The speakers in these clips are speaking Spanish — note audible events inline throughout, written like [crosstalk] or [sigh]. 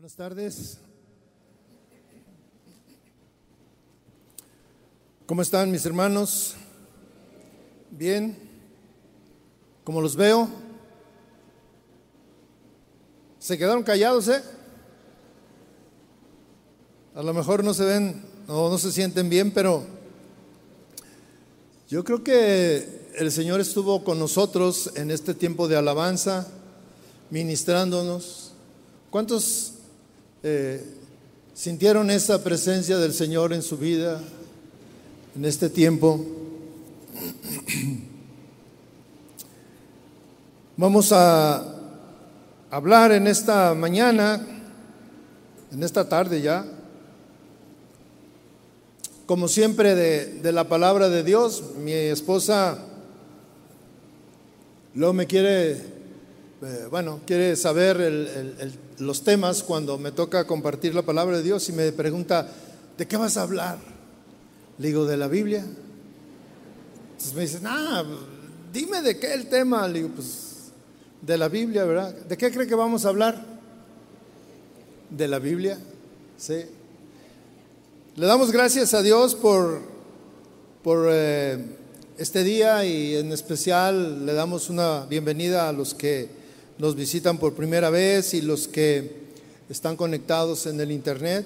Buenas tardes. ¿Cómo están mis hermanos? Bien. ¿Cómo los veo? ¿Se quedaron callados, eh? A lo mejor no se ven o no se sienten bien, pero yo creo que el Señor estuvo con nosotros en este tiempo de alabanza, ministrándonos. ¿Cuántos eh, sintieron esa presencia del Señor en su vida en este tiempo? [clears throat] Vamos a hablar en esta mañana, en esta tarde ya, como siempre, de, la palabra de Dios. Mi esposa luego me quiere, eh, bueno, quiere saber los temas cuando me toca compartir la palabra de Dios y me pregunta, ¿de qué vas a hablar? Le digo, de la Biblia. Entonces me dice, ah, dime de qué el tema. Le digo, pues de la Biblia, ¿verdad? ¿De qué cree que vamos a hablar? De la Biblia, sí. Le damos gracias a Dios por, por eh, este día y en especial le damos una bienvenida a los que nos visitan por primera vez y los que están conectados en el Internet.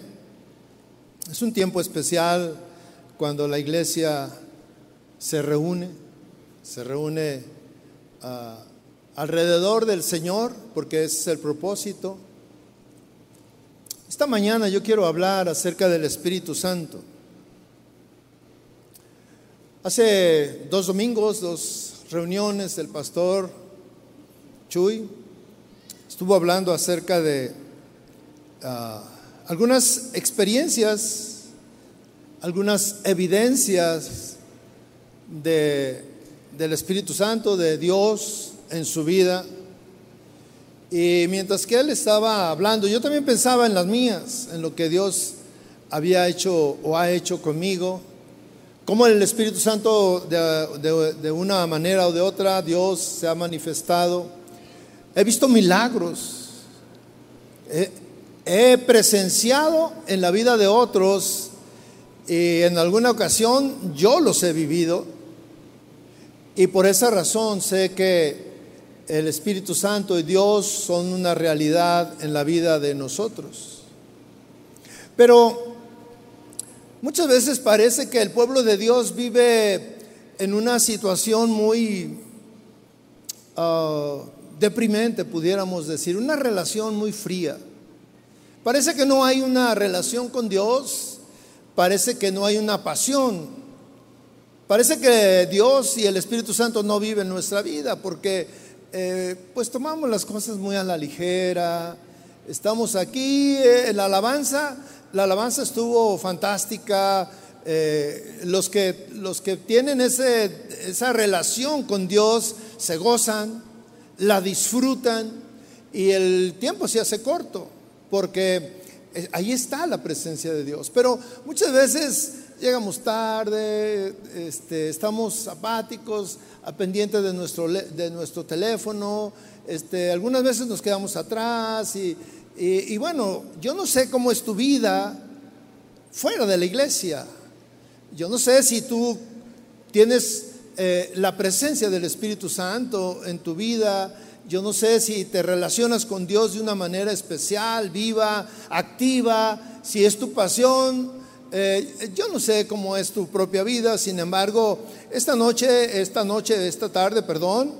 Es un tiempo especial cuando la iglesia se reúne, se reúne a alrededor del Señor, porque ese es el propósito. Esta mañana yo quiero hablar acerca del Espíritu Santo. Hace dos domingos, dos reuniones, el pastor Chuy estuvo hablando acerca de ah, algunas experiencias, algunas evidencias de, del Espíritu Santo, de Dios, en su vida. Y mientras que él estaba hablando, yo también pensaba en las mías, en lo que Dios había hecho o ha hecho conmigo, cómo el Espíritu Santo de, una manera o de otra, Dios se ha manifestado. He visto milagros, he presenciado en la vida de otros y en alguna ocasión yo los he vivido. Y por esa razón sé que el Espíritu Santo y Dios son una realidad en la vida de nosotros. Pero muchas veces parece que el pueblo de Dios vive en una situación muy ah, deprimente, pudiéramos decir, una relación muy fría. Parece que no hay una relación con Dios, parece que no hay una pasión, parece que Dios y el Espíritu Santo no viven nuestra vida porque eh, pues tomamos las cosas muy a la ligera. Estamos aquí eh, en la alabanza. La alabanza estuvo fantástica. Eh, los, que, los que tienen ese, esa relación con Dios se gozan, la disfrutan y el tiempo se hace corto porque ahí está la presencia de Dios. Pero muchas veces llegamos tarde, este, estamos apáticos, a pendiente de nuestro, de nuestro teléfono, este, algunas veces nos quedamos atrás y, y, bueno, yo no sé cómo es tu vida fuera de la iglesia. Yo no sé si tú tienes eh, la presencia del Espíritu Santo en tu vida. Yo no sé si te relacionas con Dios de una manera especial, viva, activa, si es tu pasión eh, yo no sé cómo es tu propia vida, sin embargo, esta noche, esta noche, esta tarde, perdón,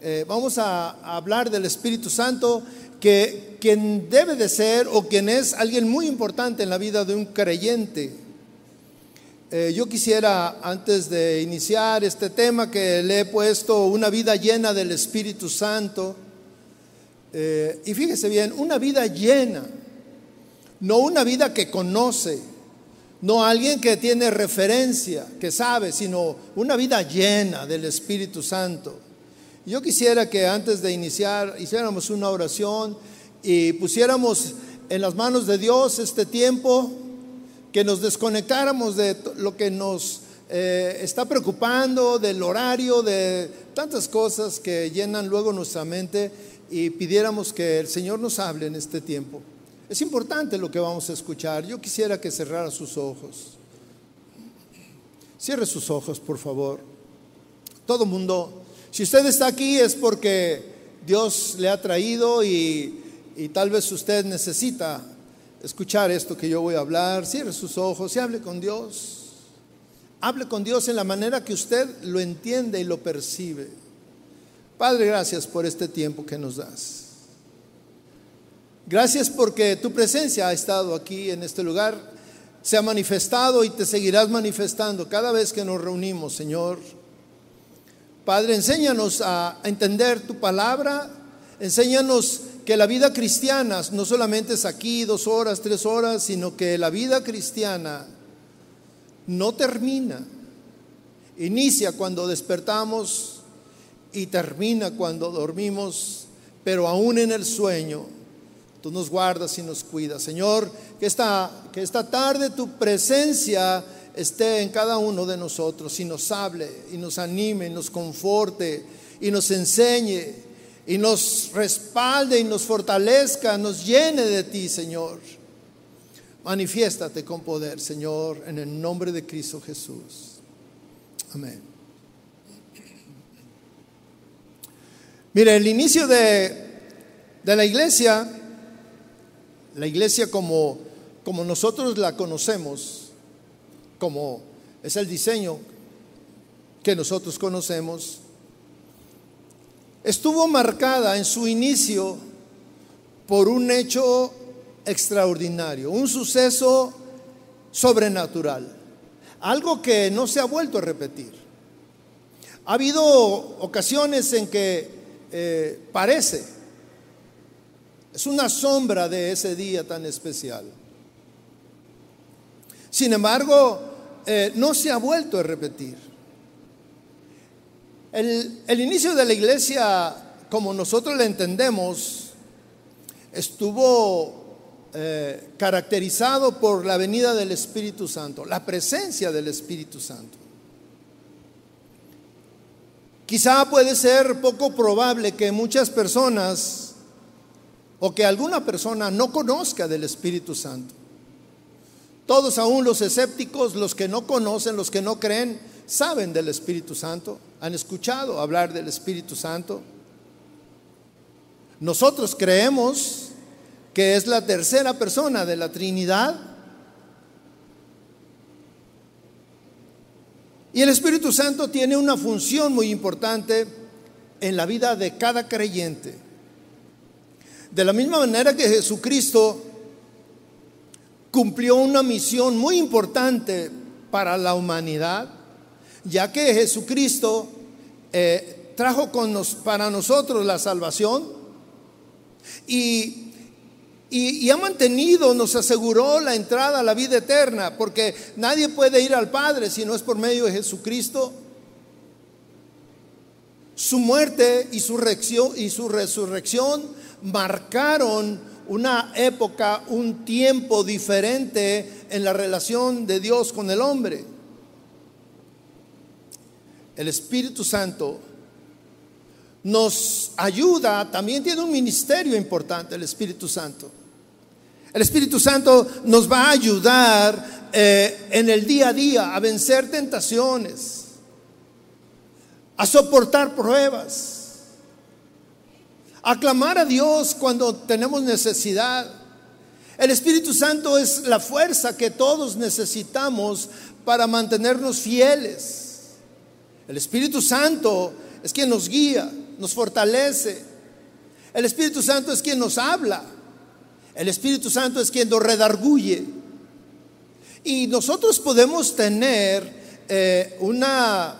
eh, vamos a, hablar del Espíritu Santo, que quien debe de ser o quien es alguien muy importante en la vida de un creyente. Eh, yo quisiera, antes de iniciar este tema, que le he puesto una vida llena del Espíritu Santo, y fíjese bien, una vida llena, no una vida que conoce no alguien que tiene referencia, que sabe, sino una vida llena del Espíritu Santo. Yo quisiera que antes de iniciar hiciéramos una oración y pusiéramos en las manos de Dios este tiempo, que nos desconectáramos de lo que nos eh, está preocupando, del horario, de tantas cosas que llenan luego nuestra mente y pidiéramos que el Señor nos hable en este tiempo. Es importante lo que vamos a escuchar. Yo quisiera que cerrara sus ojos. Cierre sus ojos, por favor. Todo mundo, si usted está aquí es porque Dios le ha traído y, y tal vez usted necesita escuchar esto que yo voy a hablar. Cierre sus ojos y hable con Dios. Hable con Dios en la manera que usted lo entiende y lo percibe. Padre, gracias por este tiempo que nos das. Gracias porque tu presencia ha estado aquí en este lugar, se ha manifestado y te seguirás manifestando cada vez que nos reunimos, Señor. Padre, enséñanos a entender tu palabra, enséñanos que la vida cristiana no solamente es aquí dos horas, tres horas, sino que la vida cristiana no termina. Inicia cuando despertamos y termina cuando dormimos, pero aún en el sueño tú nos guardas y nos cuidas. Señor, que esta, que esta tarde tu presencia esté en cada uno de nosotros y nos hable y nos anime y nos conforte y nos enseñe y nos respalde y nos fortalezca, nos llene de ti, Señor. Manifiéstate con poder, Señor, en el nombre de Cristo Jesús. Amén. Mire, el inicio de, de la iglesia, la iglesia como, como nosotros la conocemos, como es el diseño que nosotros conocemos, estuvo marcada en su inicio por un hecho extraordinario, un suceso sobrenatural, algo que no se ha vuelto a repetir. Ha habido ocasiones en que eh, parece, es una sombra de ese día tan especial. Sin embargo, eh, no se ha vuelto a repetir. El, inicio de la iglesia, como nosotros la entendemos, estuvo eh, caracterizado por la venida del Espíritu Santo, la presencia del Espíritu Santo. Quizá puede ser poco probable que muchas personas o que alguna persona no conozca del Espíritu Santo. Todos aún los escépticos, los que no conocen, los que no creen, saben del Espíritu Santo, han escuchado hablar del Espíritu Santo. Nosotros creemos que es la tercera persona de la Trinidad. Y el Espíritu Santo tiene una función muy importante en la vida de cada creyente. De la misma manera que Jesucristo cumplió una misión muy importante para la humanidad, ya que Jesucristo eh, trajo con para nosotros la salvación y y, ha mantenido, nos aseguró la entrada a la vida eterna, porque nadie puede ir al Padre si no es por medio de Jesucristo. Su muerte y su, y su resurrección marcaron una época, un tiempo diferente en la relación de Dios con el hombre. El Espíritu Santo nos ayuda, también tiene un ministerio importante el Espíritu Santo. El Espíritu Santo nos va a ayudar eh, en el día a día a vencer tentaciones, a soportar pruebas, a clamar a Dios cuando tenemos necesidad. El Espíritu Santo es la fuerza que todos necesitamos para mantenernos fieles. El Espíritu Santo es quien nos guía nos fortalece. El Espíritu Santo es quien nos habla. El Espíritu Santo es quien nos redarguye. Y nosotros podemos tener eh, una,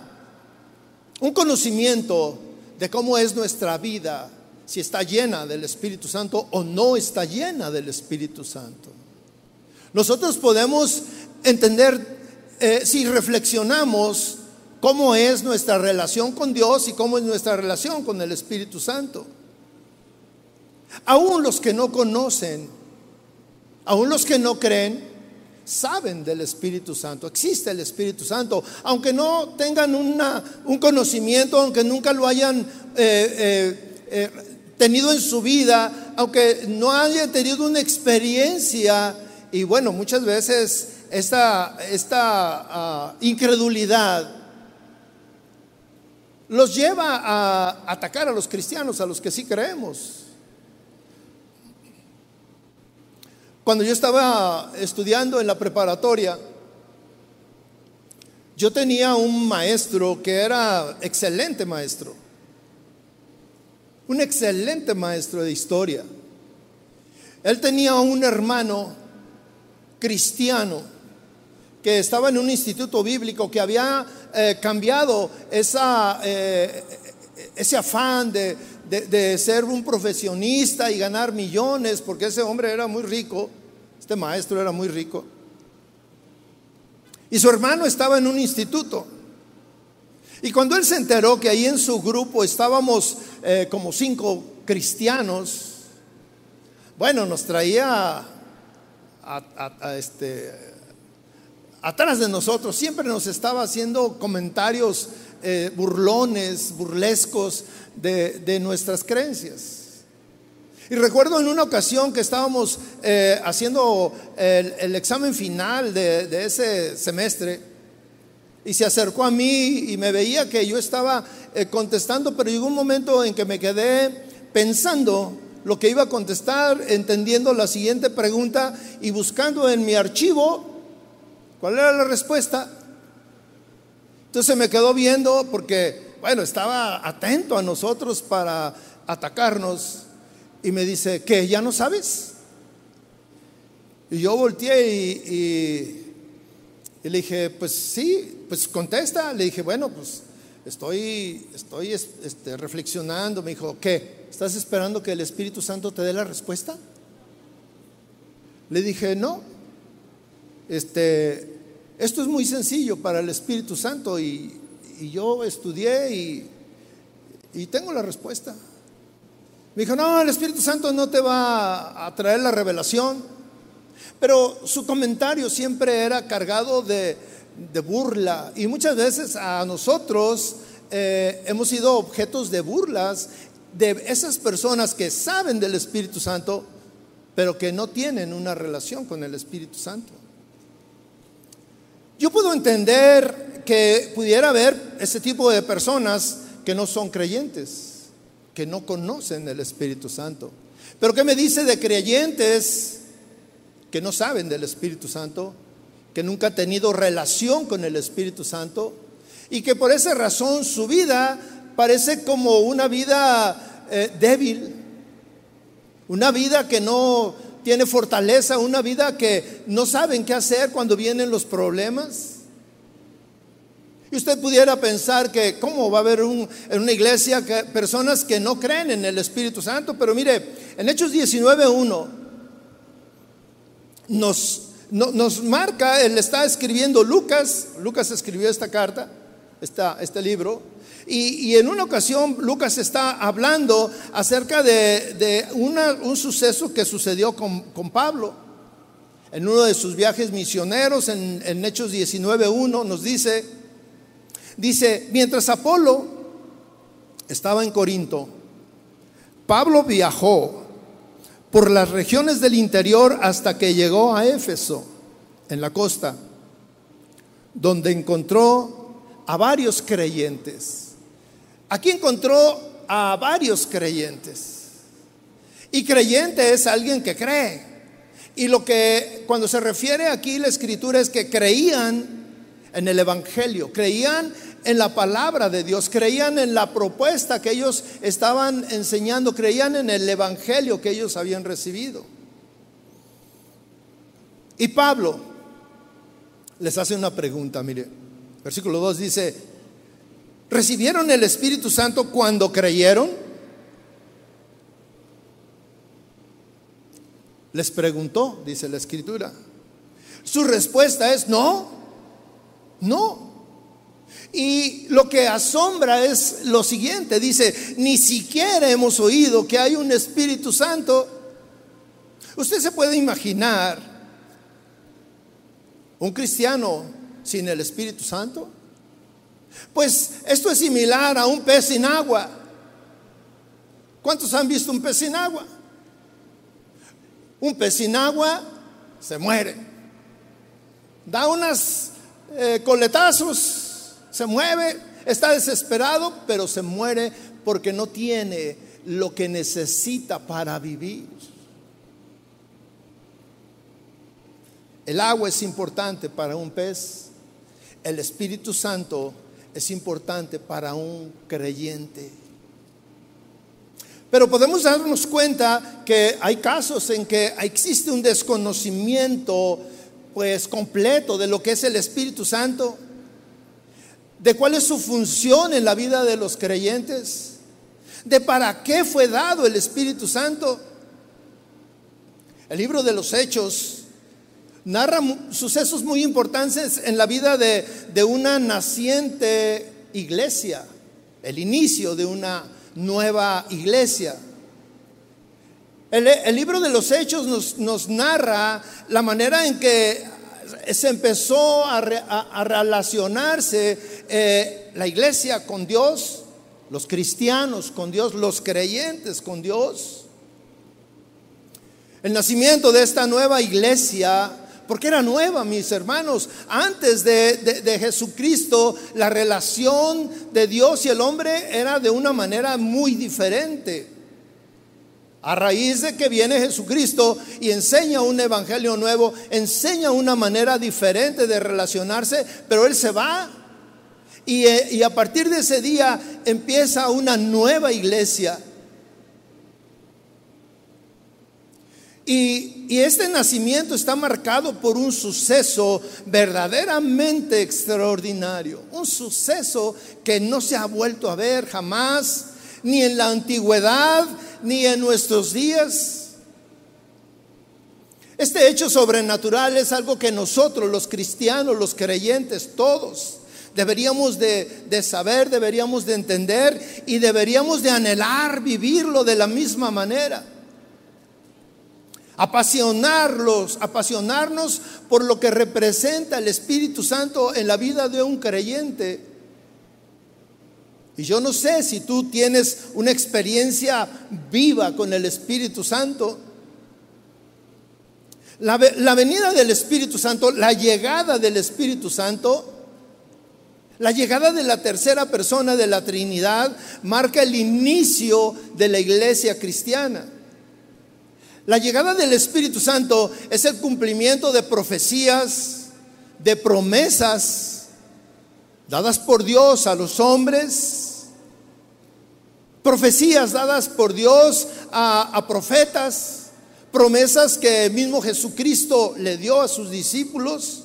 un conocimiento de cómo es nuestra vida, si está llena del Espíritu Santo o no está llena del Espíritu Santo. Nosotros podemos entender, eh, si reflexionamos, cómo es nuestra relación con Dios y cómo es nuestra relación con el Espíritu Santo. Aún los que no conocen, aún los que no creen, saben del Espíritu Santo. Existe el Espíritu Santo, aunque no tengan un conocimiento, aunque nunca lo hayan eh, eh, eh, tenido en su vida, aunque no haya tenido una experiencia, y bueno, muchas veces esta, esta ah, incredulidad los lleva a atacar a los cristianos, a los que sí creemos. Cuando yo estaba estudiando en la preparatoria, yo tenía un maestro que era excelente maestro, un excelente maestro de historia. Él tenía un hermano cristiano que estaba en un instituto bíblico que había eh, cambiado esa, eh, ese afán de, ser un profesionista y ganar millones, porque ese hombre era muy rico, este maestro era muy rico. Y su hermano estaba en un instituto. Y cuando él se enteró que ahí en su grupo estábamos eh, como cinco cristianos, bueno, nos traía a, este, atrás de nosotros, siempre nos estaba haciendo comentarios eh, burlones, burlescos de, de nuestras creencias. Y recuerdo en una ocasión que estábamos eh, haciendo el, examen final de, ese semestre y se acercó a mí y me veía que yo estaba eh, contestando, pero llegó un momento en que me quedé pensando lo que iba a contestar, entendiendo la siguiente pregunta y buscando en mi archivo cuál era la respuesta. Entonces me quedó viendo porque, bueno, estaba atento a nosotros para atacarnos y me dice, ¿qué? ¿Ya no sabes? Y yo volteé y, le dije, pues sí, pues contesta. Le dije, bueno, pues estoy, estoy este, reflexionando. Me dijo, ¿qué? ¿Estás esperando que el Espíritu Santo te dé la respuesta? Le dije, no. Este, esto es muy sencillo para el Espíritu Santo y, yo estudié y, tengo la respuesta. Me dijo, no, el Espíritu Santo no te va a traer la revelación. Pero su comentario siempre era cargado de, burla. Y muchas veces a nosotros eh, hemos sido objetos de burlas de esas personas que saben del Espíritu Santo, pero que no tienen una relación con el Espíritu Santo. Yo puedo entender que pudiera haber ese tipo de personas que no son creyentes que no conocen el Espíritu Santo. Pero ¿qué me dice de creyentes que no saben del Espíritu Santo, que nunca han tenido relación con el Espíritu Santo y que por esa razón su vida parece como una vida eh, débil, una vida que no tiene fortaleza, una vida que no saben qué hacer cuando vienen los problemas? Y usted pudiera pensar que cómo va a haber en una iglesia que, personas que no creen en el Espíritu Santo, pero mire, en Hechos 19.1 nos, nos marca, él está escribiendo Lucas, Lucas escribió esta carta, este libro, y, en una ocasión Lucas está hablando acerca de, un suceso que sucedió con, Pablo. En uno de sus viajes misioneros, en, en Hechos 19.1, nos dice, Dice, mientras Apolo estaba en Corinto, Pablo viajó por las regiones del interior hasta que llegó a Éfeso, en la costa, donde encontró a varios creyentes. Aquí encontró a varios creyentes. Y creyente es alguien que cree. Y lo que cuando se refiere aquí la escritura es que creían en el Evangelio, creían en la palabra de Dios, creían en la propuesta que ellos estaban enseñando, creían en el Evangelio que ellos habían recibido. Y Pablo les hace una pregunta, mire, versículo 2 dice, ¿recibieron el Espíritu Santo cuando creyeron? Les preguntó, dice la escritura. Su respuesta es no. No. Y lo que asombra es lo siguiente, dice, ni siquiera hemos oído que hay un Espíritu Santo. Usted se puede imaginar un cristiano sin el Espíritu Santo. Pues esto es similar a un pez sin agua. ¿Cuántos han visto un pez sin agua? Un pez sin agua se muere. Da unas eh, coletazos, se mueve, está desesperado, pero se muere porque no tiene lo que necesita para vivir. El agua es importante para un pez. El Espíritu Santo es importante para un creyente. Pero podemos darnos cuenta que hay casos en que existe un desconocimiento pues completo de lo que es el Espíritu Santo, de cuál es su función en la vida de los creyentes, de para qué fue dado el Espíritu Santo. El libro de los Hechos narra sucesos muy importantes en la vida de, una naciente iglesia, el inicio de una nueva iglesia. El, libro de los Hechos nos, narra la manera en que se empezó a, relacionarse eh, la iglesia con Dios, los cristianos con Dios, los creyentes con Dios. El nacimiento de esta nueva iglesia porque era nueva, mis hermanos. Antes de, Jesucristo, la relación de Dios y el hombre era de una manera muy diferente. A raíz de que viene Jesucristo y enseña un evangelio nuevo, enseña una manera diferente de relacionarse, pero Él se va. Y, eh, y a partir de ese día empieza una nueva iglesia Y, este nacimiento está marcado por un suceso verdaderamente extraordinario, un suceso que no se ha vuelto a ver jamás, ni en la antigüedad, ni en nuestros días. Este hecho sobrenatural es algo que nosotros, los cristianos, los creyentes, todos, deberíamos de, de, saber, deberíamos de entender y deberíamos de anhelar vivirlo de la misma manera apasionarlos, apasionarnos por lo que representa el Espíritu Santo en la vida de un creyente. Y yo no sé si tú tienes una experiencia viva con el Espíritu Santo. La, la, venida del Espíritu Santo, la llegada del Espíritu Santo, la llegada de la tercera persona de la Trinidad marca el inicio de la iglesia cristiana. La llegada del Espíritu Santo es el cumplimiento de profecías, de promesas dadas por Dios a los hombres, profecías dadas por Dios a, profetas, promesas que mismo Jesucristo le dio a sus discípulos.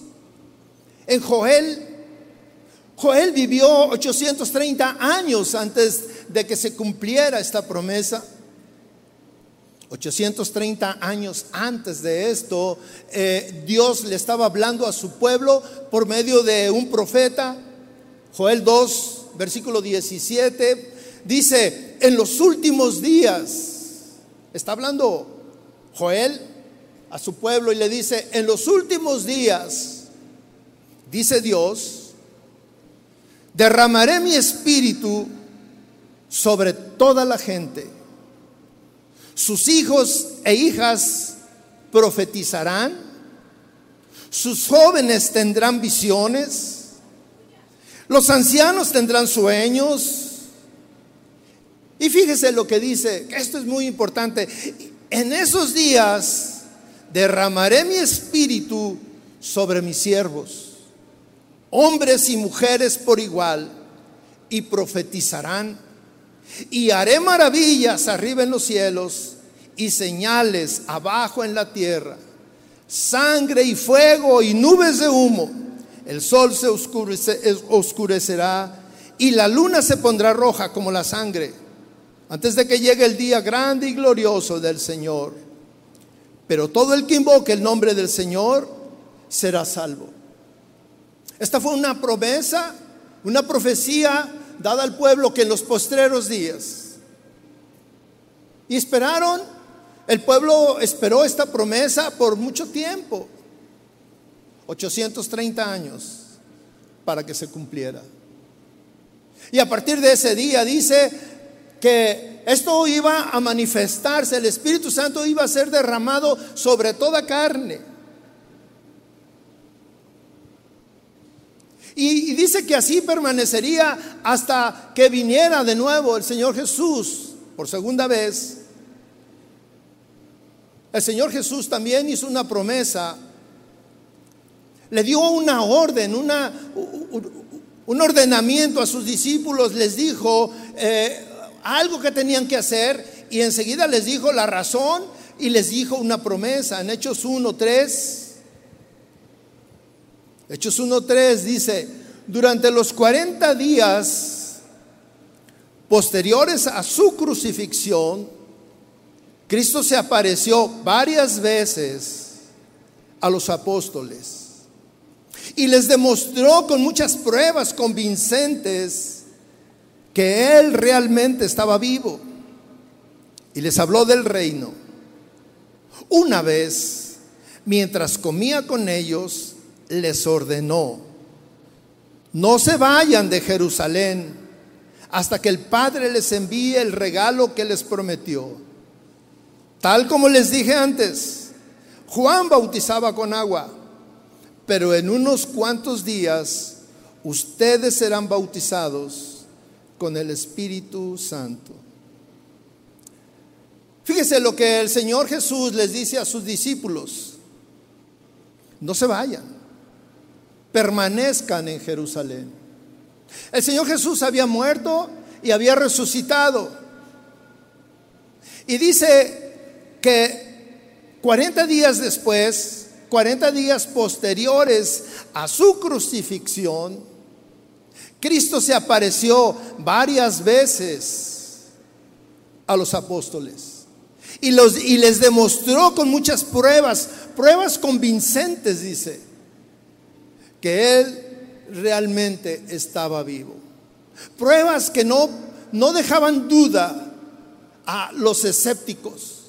En Joel, Joel vivió 830 años antes de que se cumpliera esta promesa. 830 años antes de esto, eh, Dios le estaba hablando a su pueblo por medio de un profeta. Joel 2, versículo 17, dice, en los últimos días, está hablando Joel a su pueblo y le dice, en los últimos días, dice Dios, derramaré mi espíritu sobre toda la gente sus hijos e hijas profetizarán. Sus jóvenes tendrán visiones. Los ancianos tendrán sueños. Y fíjese lo que dice, esto es muy importante. En esos días derramaré mi espíritu sobre mis siervos, hombres y mujeres por igual, y profetizarán y haré maravillas arriba en los cielos y señales abajo en la tierra, sangre y fuego y nubes de humo. El sol se oscurecerá y la luna se pondrá roja como la sangre, antes de que llegue el día grande y glorioso del Señor. Pero todo el que invoque el nombre del Señor será salvo. Esta fue una promesa, una profecía dada al pueblo que en los postreros días. Y esperaron, el pueblo esperó esta promesa por mucho tiempo, 830 años, para que se cumpliera. Y a partir de ese día dice que esto iba a manifestarse, el Espíritu Santo iba a ser derramado sobre toda carne. Y, dice que así permanecería hasta que viniera de nuevo el Señor Jesús por segunda vez. El Señor Jesús también hizo una promesa, le dio una orden, una, un ordenamiento a sus discípulos, les dijo eh, algo que tenían que hacer y enseguida les dijo la razón y les dijo una promesa. En Hechos 1, 3, Hechos 1.3 dice, durante los 40 días posteriores a su crucifixión, Cristo se apareció varias veces a los apóstoles y les demostró con muchas pruebas convincentes que Él realmente estaba vivo y les habló del reino. Una vez, mientras comía con ellos, les ordenó, no se vayan de Jerusalén hasta que el Padre les envíe el regalo que les prometió. Tal como les dije antes, Juan bautizaba con agua, pero en unos cuantos días ustedes serán bautizados con el Espíritu Santo. Fíjese lo que el Señor Jesús les dice a sus discípulos. No se vayan permanezcan en Jerusalén. El Señor Jesús había muerto y había resucitado. Y dice que 40 días después, 40 días posteriores a su crucifixión, Cristo se apareció varias veces a los apóstoles y, los, y les demostró con muchas pruebas, pruebas convincentes, dice que Él realmente estaba vivo. Pruebas que no, no dejaban duda a los escépticos.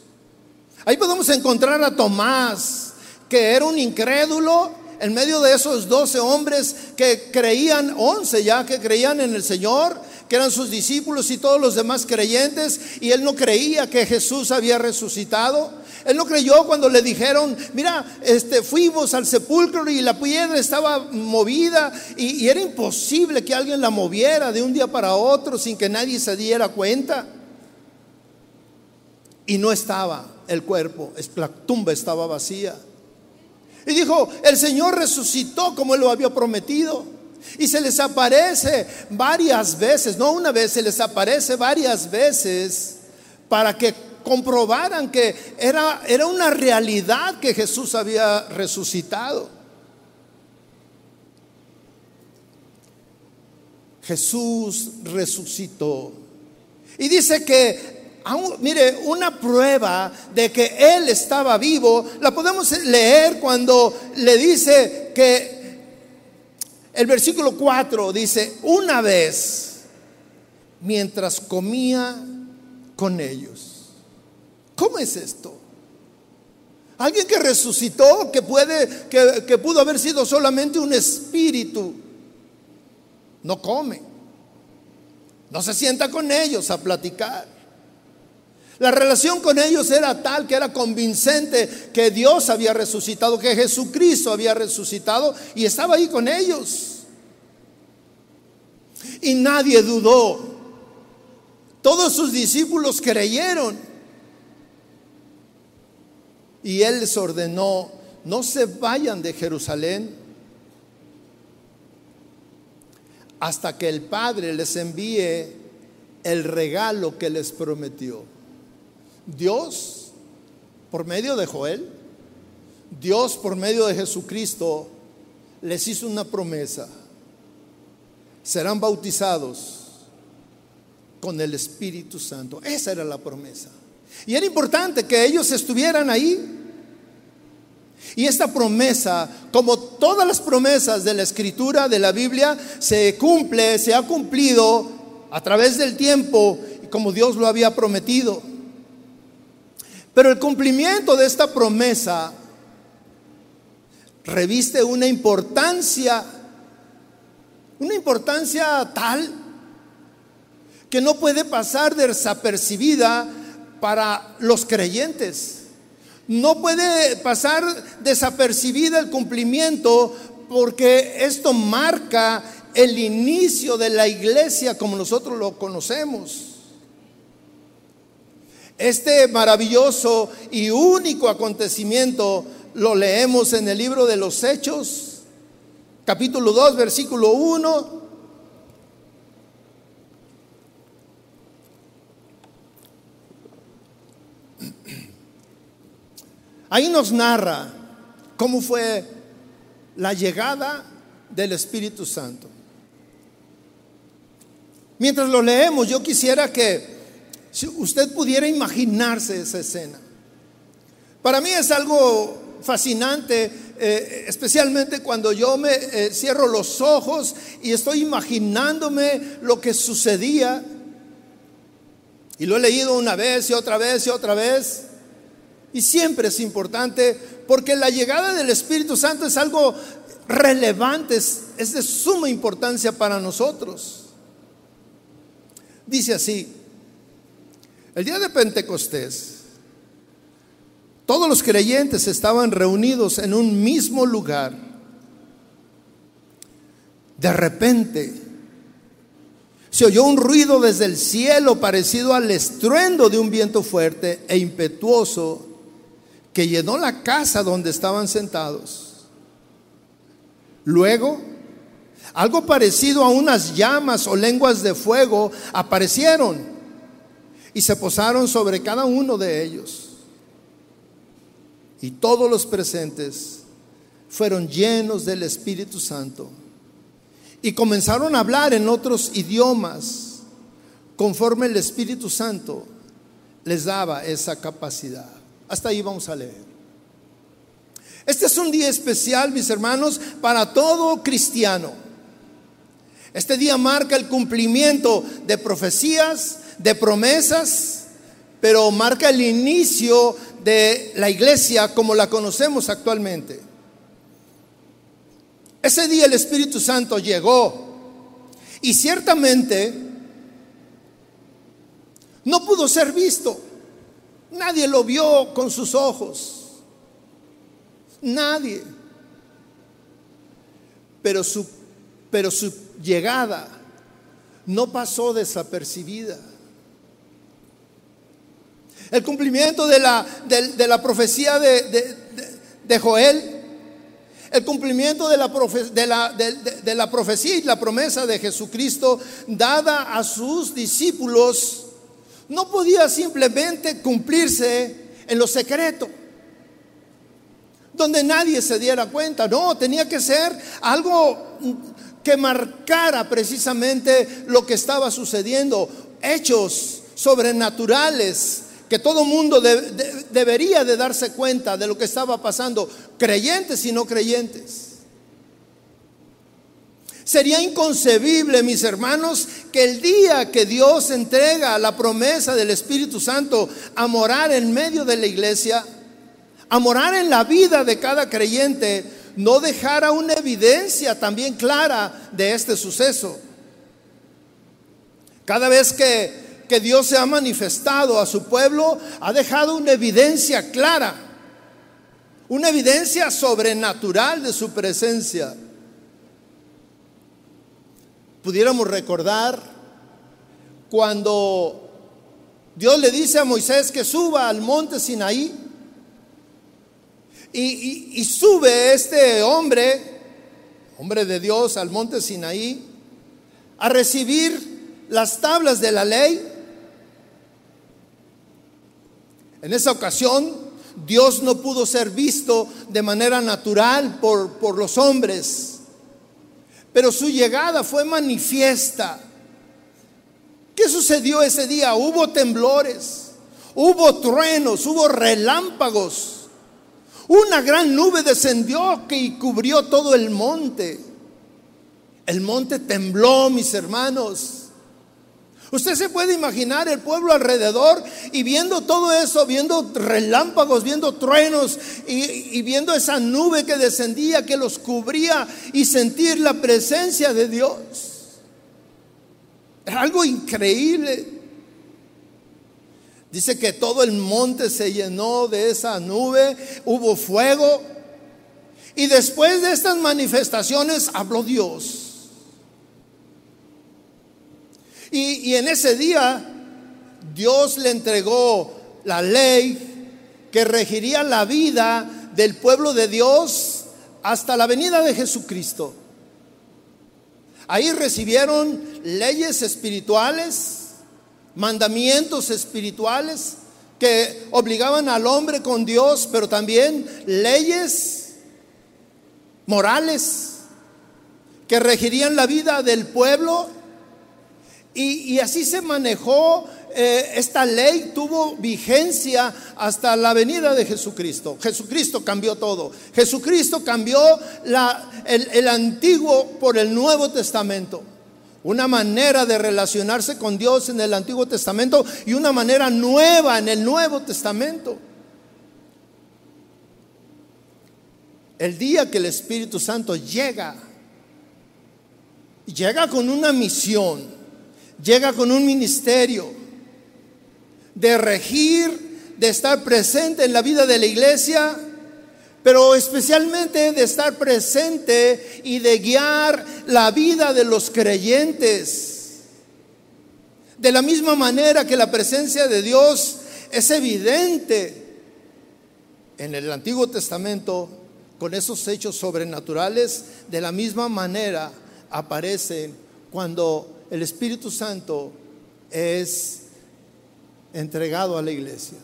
Ahí podemos encontrar a Tomás, que era un incrédulo en medio de esos doce hombres que creían, once ya que creían en el Señor, que eran sus discípulos y todos los demás creyentes, y él no creía que Jesús había resucitado. Él no creyó cuando le dijeron, mira, este, fuimos al sepulcro y la piedra estaba movida y, era imposible que alguien la moviera de un día para otro sin que nadie se diera cuenta. Y no estaba el cuerpo, la tumba estaba vacía. Y dijo, el Señor resucitó como Él lo había prometido. Y se les aparece varias veces, no una vez, se les aparece varias veces para que comprobaran que era, era una realidad que Jesús había resucitado. Jesús resucitó. Y dice que, mire, una prueba de que Él estaba vivo, la podemos leer cuando le dice que el versículo 4 dice, una vez, mientras comía con ellos. ¿Cómo es esto? Alguien que resucitó, que puede, que, pudo haber sido solamente un espíritu, no come, no se sienta con ellos a platicar. La relación con ellos era tal que era convincente que Dios había resucitado, que Jesucristo había resucitado y estaba ahí con ellos. Y nadie dudó. Todos sus discípulos creyeron. Y él les ordenó, no se vayan de Jerusalén hasta que el Padre les envíe el regalo que les prometió. Dios, por medio de Joel, Dios por medio de Jesucristo, les hizo una promesa. Serán bautizados con el Espíritu Santo. Esa era la promesa. Y era importante que ellos estuvieran ahí. Y esta promesa, como todas las promesas de la escritura, de la Biblia, se cumple, se ha cumplido a través del tiempo, como Dios lo había prometido. Pero el cumplimiento de esta promesa reviste una importancia, una importancia tal que no puede pasar desapercibida para los creyentes. No puede pasar desapercibida el cumplimiento porque esto marca el inicio de la iglesia como nosotros lo conocemos. Este maravilloso y único acontecimiento lo leemos en el libro de los Hechos, capítulo 2, versículo 1. Ahí nos narra cómo fue la llegada del Espíritu Santo. Mientras lo leemos, yo quisiera que usted pudiera imaginarse esa escena. Para mí es algo fascinante, eh, especialmente cuando yo me eh, cierro los ojos y estoy imaginándome lo que sucedía. Y lo he leído una vez y otra vez y otra vez. Y siempre es importante porque la llegada del Espíritu Santo es algo relevante, es de suma importancia para nosotros. Dice así, el día de Pentecostés, todos los creyentes estaban reunidos en un mismo lugar. De repente, se oyó un ruido desde el cielo parecido al estruendo de un viento fuerte e impetuoso que llenó la casa donde estaban sentados. Luego, algo parecido a unas llamas o lenguas de fuego aparecieron y se posaron sobre cada uno de ellos. Y todos los presentes fueron llenos del Espíritu Santo y comenzaron a hablar en otros idiomas conforme el Espíritu Santo les daba esa capacidad. Hasta ahí vamos a leer. Este es un día especial, mis hermanos, para todo cristiano. Este día marca el cumplimiento de profecías, de promesas, pero marca el inicio de la iglesia como la conocemos actualmente. Ese día el Espíritu Santo llegó y ciertamente no pudo ser visto. Nadie lo vio con sus ojos. Nadie. Pero su, pero su llegada no pasó desapercibida. El cumplimiento de la, de, la profecía de, de, Joel, el cumplimiento de la, de, la, de la profecía y la promesa de Jesucristo dada a sus discípulos, no podía simplemente cumplirse en lo secreto, donde nadie se diera cuenta. No, tenía que ser algo que marcara precisamente lo que estaba sucediendo, hechos sobrenaturales que todo mundo debería de darse cuenta de lo que estaba pasando, creyentes y no creyentes. Sería inconcebible, mis hermanos, que el día que Dios entrega la promesa del Espíritu Santo a morar en medio de la iglesia, a morar en la vida de cada creyente, no dejara una evidencia también clara de este suceso. Cada vez que que Dios se ha manifestado a su pueblo ha dejado una evidencia clara, una evidencia sobrenatural de su presencia. Pudiéramos recordar cuando Dios le dice a Moisés que suba al monte Sinaí y, sube este hombre, hombre de Dios, al monte Sinaí a recibir las tablas de la ley. En esa ocasión, Dios no pudo ser visto de manera natural por, por los hombres, pero su llegada fue manifiesta. ¿Qué sucedió ese día? Hubo temblores, hubo truenos, hubo relámpagos. Una gran nube descendió que cubrió todo el monte. El monte tembló, mis hermanos. Usted se puede imaginar el pueblo alrededor y viendo todo eso, viendo relámpagos, viendo truenos y, viendo esa nube que descendía, que los cubría y sentir la presencia de Dios. Era algo increíble. Dice que todo el monte se llenó de esa nube, hubo fuego. Y después de estas manifestaciones habló Dios. Y, en ese día Dios le entregó la ley que regiría la vida del pueblo de Dios hasta la venida de Jesucristo. Ahí recibieron leyes espirituales, mandamientos espirituales que obligaban al hombre con Dios, pero también leyes morales que regirían la vida del pueblo. Y, así se manejó eh, esta ley, tuvo vigencia hasta la venida de Jesucristo. Jesucristo cambió todo. Jesucristo cambió el antiguo por el Nuevo Testamento una manera de relacionarse con Dios en el Antiguo Testamento y una manera nueva en el Nuevo Testamento. El día que el Espíritu Santo llega, llega con una misión, llega con un ministerio de regir, de estar presente en la vida de la iglesia, pero especialmente de estar presente y de guiar la vida de los creyentes. De la misma manera que la presencia de Dios es evidente en el Antiguo Testamento con esos hechos sobrenaturales, de la misma manera aparecen cuando el Espíritu Santo es entregado a la iglesia.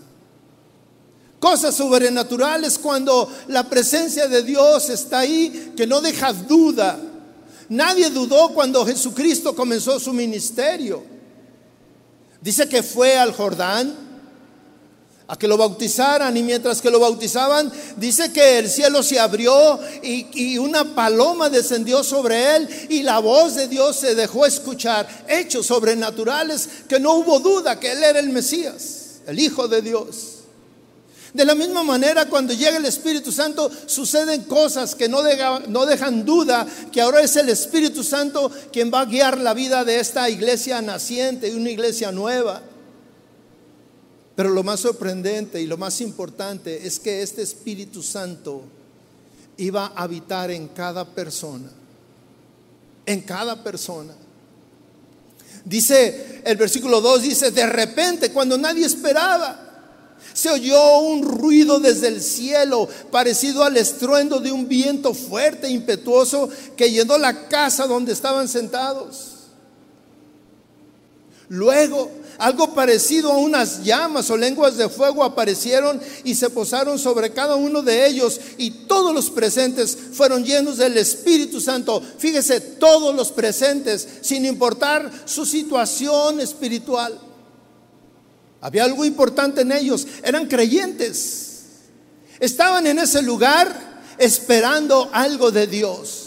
Cosas sobrenaturales cuando la presencia de Dios está ahí, que no deja duda. Nadie dudó cuando Jesucristo comenzó su ministerio. Dice que fue al Jordán a que lo bautizaran y mientras que lo bautizaban, dice que el cielo se abrió y, y, una paloma descendió sobre él y la voz de Dios se dejó escuchar. Hechos sobrenaturales que no hubo duda que él era el Mesías, el Hijo de Dios. De la misma manera, cuando llega el Espíritu Santo, suceden cosas que no, no dejan duda que ahora es el Espíritu Santo quien va a guiar la vida de esta iglesia naciente una iglesia nueva. Pero lo más sorprendente y lo más importante es que este Espíritu Santo iba a habitar en cada persona. En cada persona. Dice el versículo 2, dice, de repente, cuando nadie esperaba, se oyó un ruido desde el cielo, parecido al estruendo de un viento fuerte e impetuoso que llenó la casa donde estaban sentados. Luego, algo parecido a unas llamas o lenguas de fuego aparecieron y se posaron sobre cada uno de ellos y todos los presentes fueron llenos del Espíritu Santo. Fíjese, todos los presentes, sin importar su situación espiritual. Había algo importante en ellos. Eran creyentes. Estaban en ese lugar esperando algo de Dios.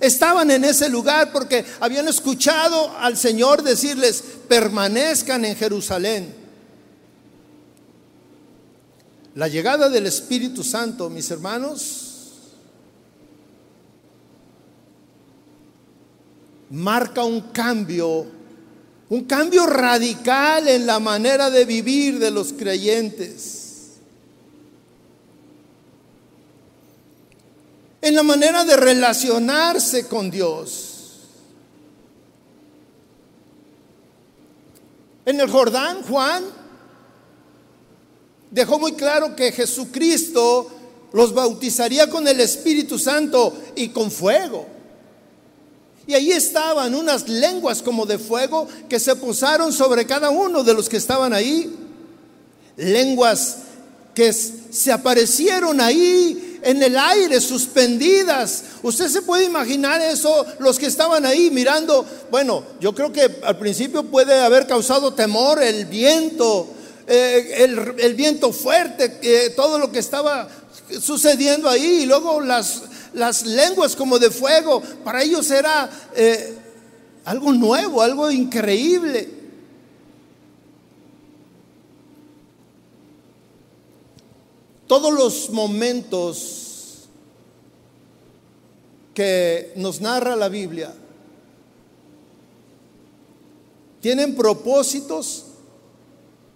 Estaban en ese lugar porque habían escuchado al Señor decirles, permanezcan en Jerusalén. La llegada del Espíritu Santo, mis hermanos, marca un cambio un cambio radical en la manera de vivir de los creyentes. En la manera de relacionarse con Dios. En el Jordán, Juan dejó muy claro que Jesucristo los bautizaría con el Espíritu Santo y con fuego. Y ahí estaban unas lenguas como de fuego que se posaron sobre cada uno de los que estaban ahí. Lenguas que se aparecieron ahí en el aire, suspendidas. Usted se puede imaginar eso, los que estaban ahí mirando. Bueno, yo creo que al principio puede haber causado temor el viento, eh, el, viento fuerte, eh, todo lo que estaba sucediendo ahí, y luego las, las lenguas como de fuego, para ellos era eh, algo nuevo, algo increíble. Todos los momentos que nos narra la Biblia tienen propósitos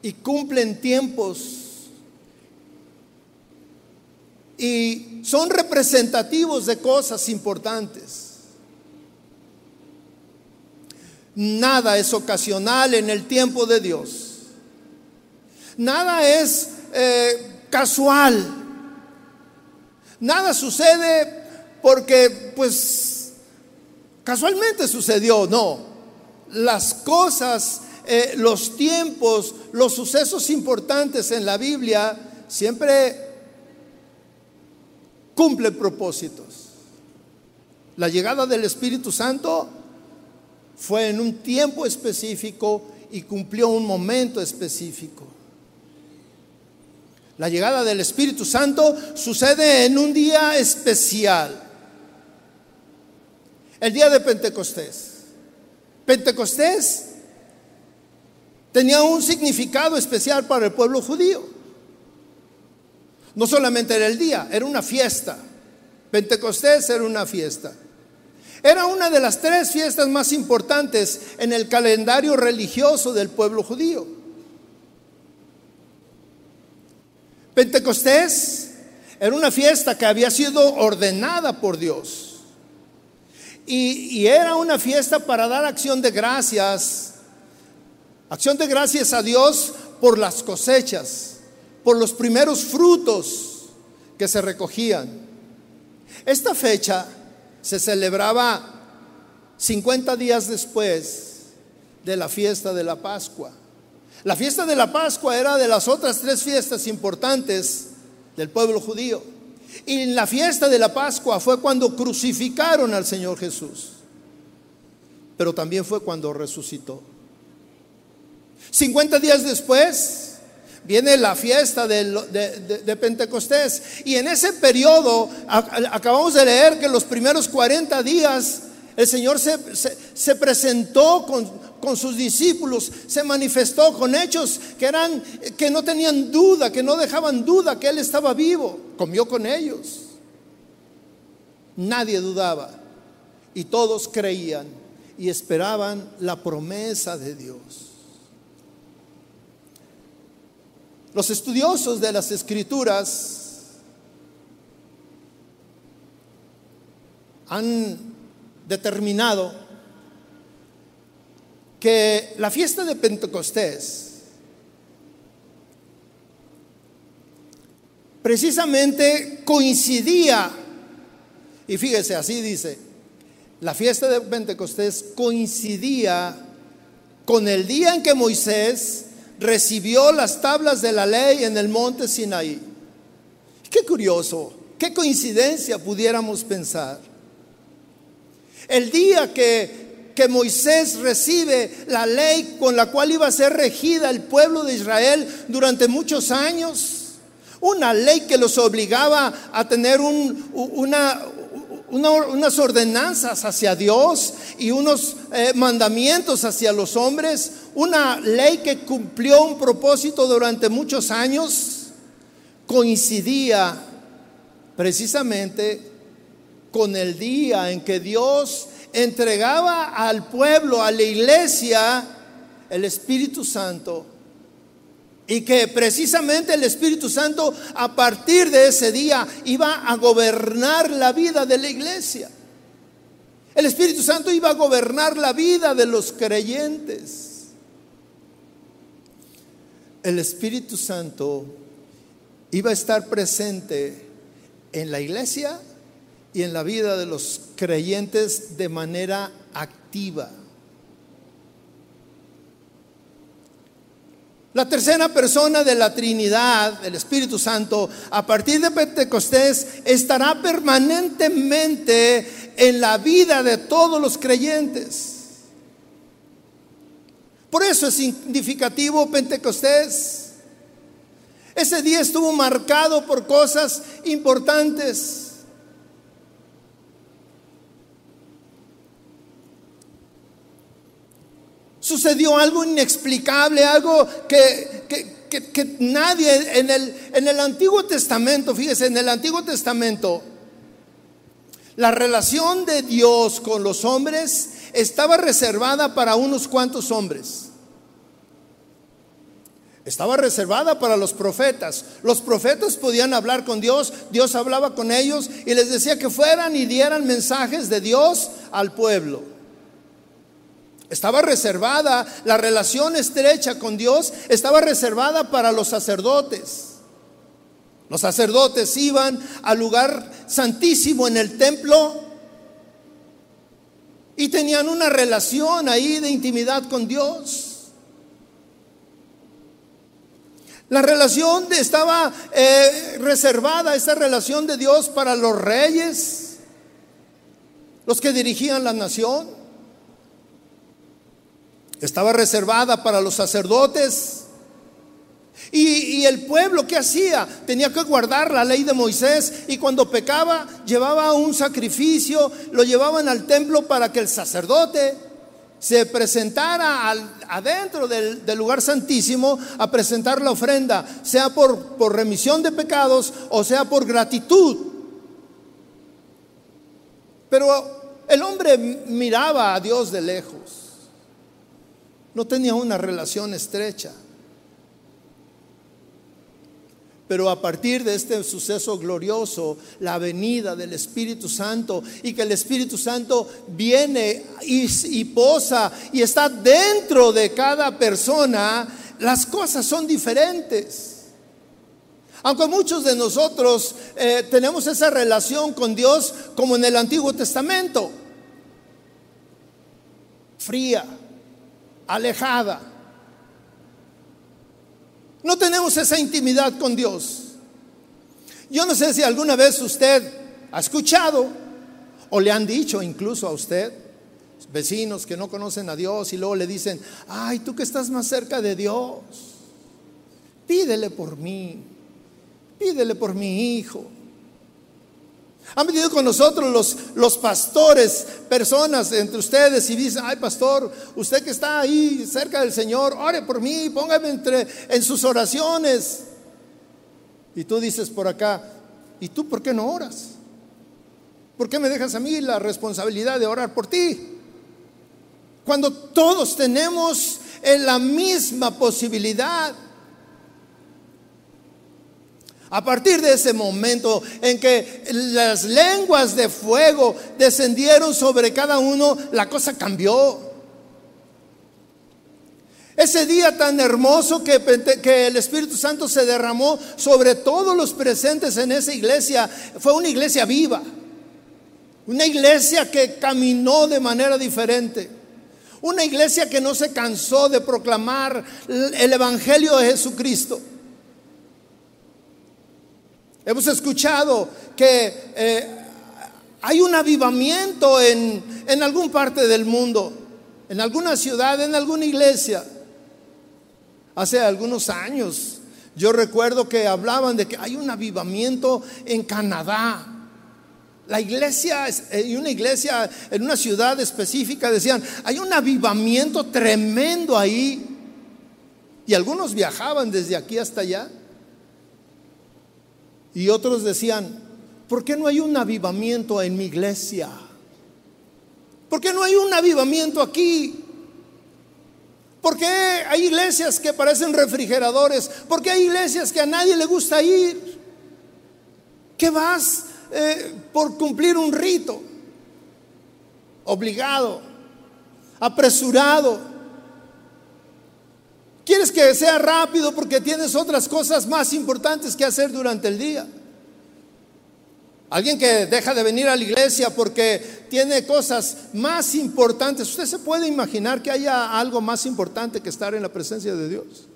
y cumplen tiempos y son representativos de cosas importantes. Nada es ocasional en el tiempo de Dios. Nada es eh, casual. Nada sucede porque pues casualmente sucedió. No. Las cosas, eh, los tiempos, los sucesos importantes en la Biblia siempre cumplen propósitos. La llegada del Espíritu Santo fue en un tiempo específico y cumplió un momento específico. La llegada del Espíritu Santo sucede en un día especial, el día de Pentecostés. Pentecostés tenía un significado especial para el pueblo judío. No solamente era el día, era una fiesta. Pentecostés era una fiesta. Era una de las tres fiestas más importantes en el calendario religioso del pueblo judío. Pentecostés era una fiesta que había sido ordenada por Dios. Y, era una fiesta para dar acción de gracias, acción de gracias a Dios por las cosechas, por los primeros frutos que se recogían. Esta fecha se celebraba 50 días después de la fiesta de la Pascua. La fiesta de la Pascua era de las otras tres fiestas importantes del pueblo judío. Y en la fiesta de la Pascua fue cuando crucificaron al Señor Jesús. Pero también fue cuando resucitó. 50 días después viene la fiesta de, Pentecostés. Y en ese periodo acabamos de leer que los primeros 40 días el Señor se, presentó con, con, sus discípulos, se manifestó con hechos que eran, que no tenían duda, que no dejaban duda que Él estaba vivo. Comió con ellos. Nadie dudaba. Y todos creían y esperaban la promesa de Dios. Los estudiosos de las escrituras han determinado que la fiesta de Pentecostés precisamente coincidía, y fíjese, así dice, la fiesta de Pentecostés coincidía con el día en que Moisés recibió las tablas de la ley en el monte Sinaí. Qué curioso, qué coincidencia pudiéramos pensar. El día que, que Moisés recibe la ley con la cual iba a ser regida el pueblo de Israel durante muchos años, una ley que los obligaba a tener un, una, unas ordenanzas hacia Dios y unos eh, mandamientos hacia los hombres, una ley que cumplió un propósito durante muchos años, coincidía precisamente con el día en que Dios entregaba al pueblo, a la iglesia, el Espíritu Santo y que precisamente el Espíritu Santo a partir de ese día iba a gobernar la vida de la iglesia. El Espíritu Santo iba a gobernar la vida de los creyentes. El Espíritu Santo iba a estar presente en la iglesia y en la vida de los creyentes de manera activa. La tercera persona de la Trinidad, el Espíritu Santo, a partir de Pentecostés, estará permanentemente en la vida de todos los creyentes. Por eso es significativo Pentecostés. Ese día estuvo marcado por cosas importantes. Sucedió algo inexplicable, algo que, nadie en el, en el Antiguo Testamento, fíjese, en el Antiguo Testamento, la relación de Dios con los hombres estaba reservada para unos cuantos hombres. Estaba reservada para los profetas. Los profetas podían hablar con Dios, Dios hablaba con ellos y les decía que fueran y dieran mensajes de Dios al pueblo. Estaba reservada la relación estrecha con Dios, estaba reservada para los sacerdotes. Los sacerdotes iban al lugar santísimo en el templo y tenían una relación ahí de intimidad con Dios. La relación estaba eh, reservada, esa relación de Dios para los reyes, los que dirigían la nación. Estaba reservada para los sacerdotes. Y, el pueblo, ¿qué hacía? Tenía que guardar la ley de Moisés y cuando pecaba llevaba un sacrificio, lo llevaban al templo para que el sacerdote se presentara adentro del, lugar santísimo a presentar la ofrenda, sea por, por remisión de pecados o sea por gratitud. Pero el hombre miraba a Dios de lejos, no tenía una relación estrecha. Pero a partir de este suceso glorioso, la venida del Espíritu Santo y que el Espíritu Santo viene y, posa y está dentro de cada persona, las cosas son diferentes. Aunque muchos de nosotros eh, tenemos esa relación con Dios como en el Antiguo Testamento, fría, alejada. No tenemos esa intimidad con Dios. Yo no sé si alguna vez usted ha escuchado o le han dicho incluso a usted, vecinos que no conocen a Dios y luego le dicen, ay, tú que estás más cerca de Dios, pídele por mí, pídele por mi hijo. Han venido con nosotros los, los pastores, personas entre ustedes y dicen, ay pastor, usted que está ahí cerca del Señor, ore por mí, póngame entre, en sus oraciones. Y tú dices por acá, ¿y tú por qué no oras? ¿Por qué me dejas a mí la responsabilidad de orar por ti? Cuando todos tenemos la misma posibilidad a partir de ese momento en que las lenguas de fuego descendieron sobre cada uno, la cosa cambió. Ese día tan hermoso que, el Espíritu Santo se derramó sobre todos los presentes en esa iglesia, fue una iglesia viva, una iglesia que caminó de manera diferente, una iglesia que no se cansó de proclamar el Evangelio de Jesucristo. Hemos escuchado que eh, hay un avivamiento en, en alguna parte del mundo, en alguna ciudad, en alguna iglesia. Hace algunos años yo recuerdo que hablaban de que hay un avivamiento en Canadá. La iglesia, y una iglesia en una ciudad específica decían, hay un avivamiento tremendo ahí. Y algunos viajaban desde aquí hasta allá. Y otros decían, ¿por qué no hay un avivamiento en mi iglesia? ¿Por qué no hay un avivamiento aquí? ¿Por qué hay iglesias que parecen refrigeradores? ¿Por qué hay iglesias que a nadie le gusta ir? ¿Qué vas eh, por cumplir un rito? Obligado, apresurado. Quieres que sea rápido porque tienes otras cosas más importantes que hacer durante el día. Alguien que deja de venir a la iglesia porque tiene cosas más importantes. ¿Usted se puede imaginar que haya algo más importante que estar en la presencia de Dios?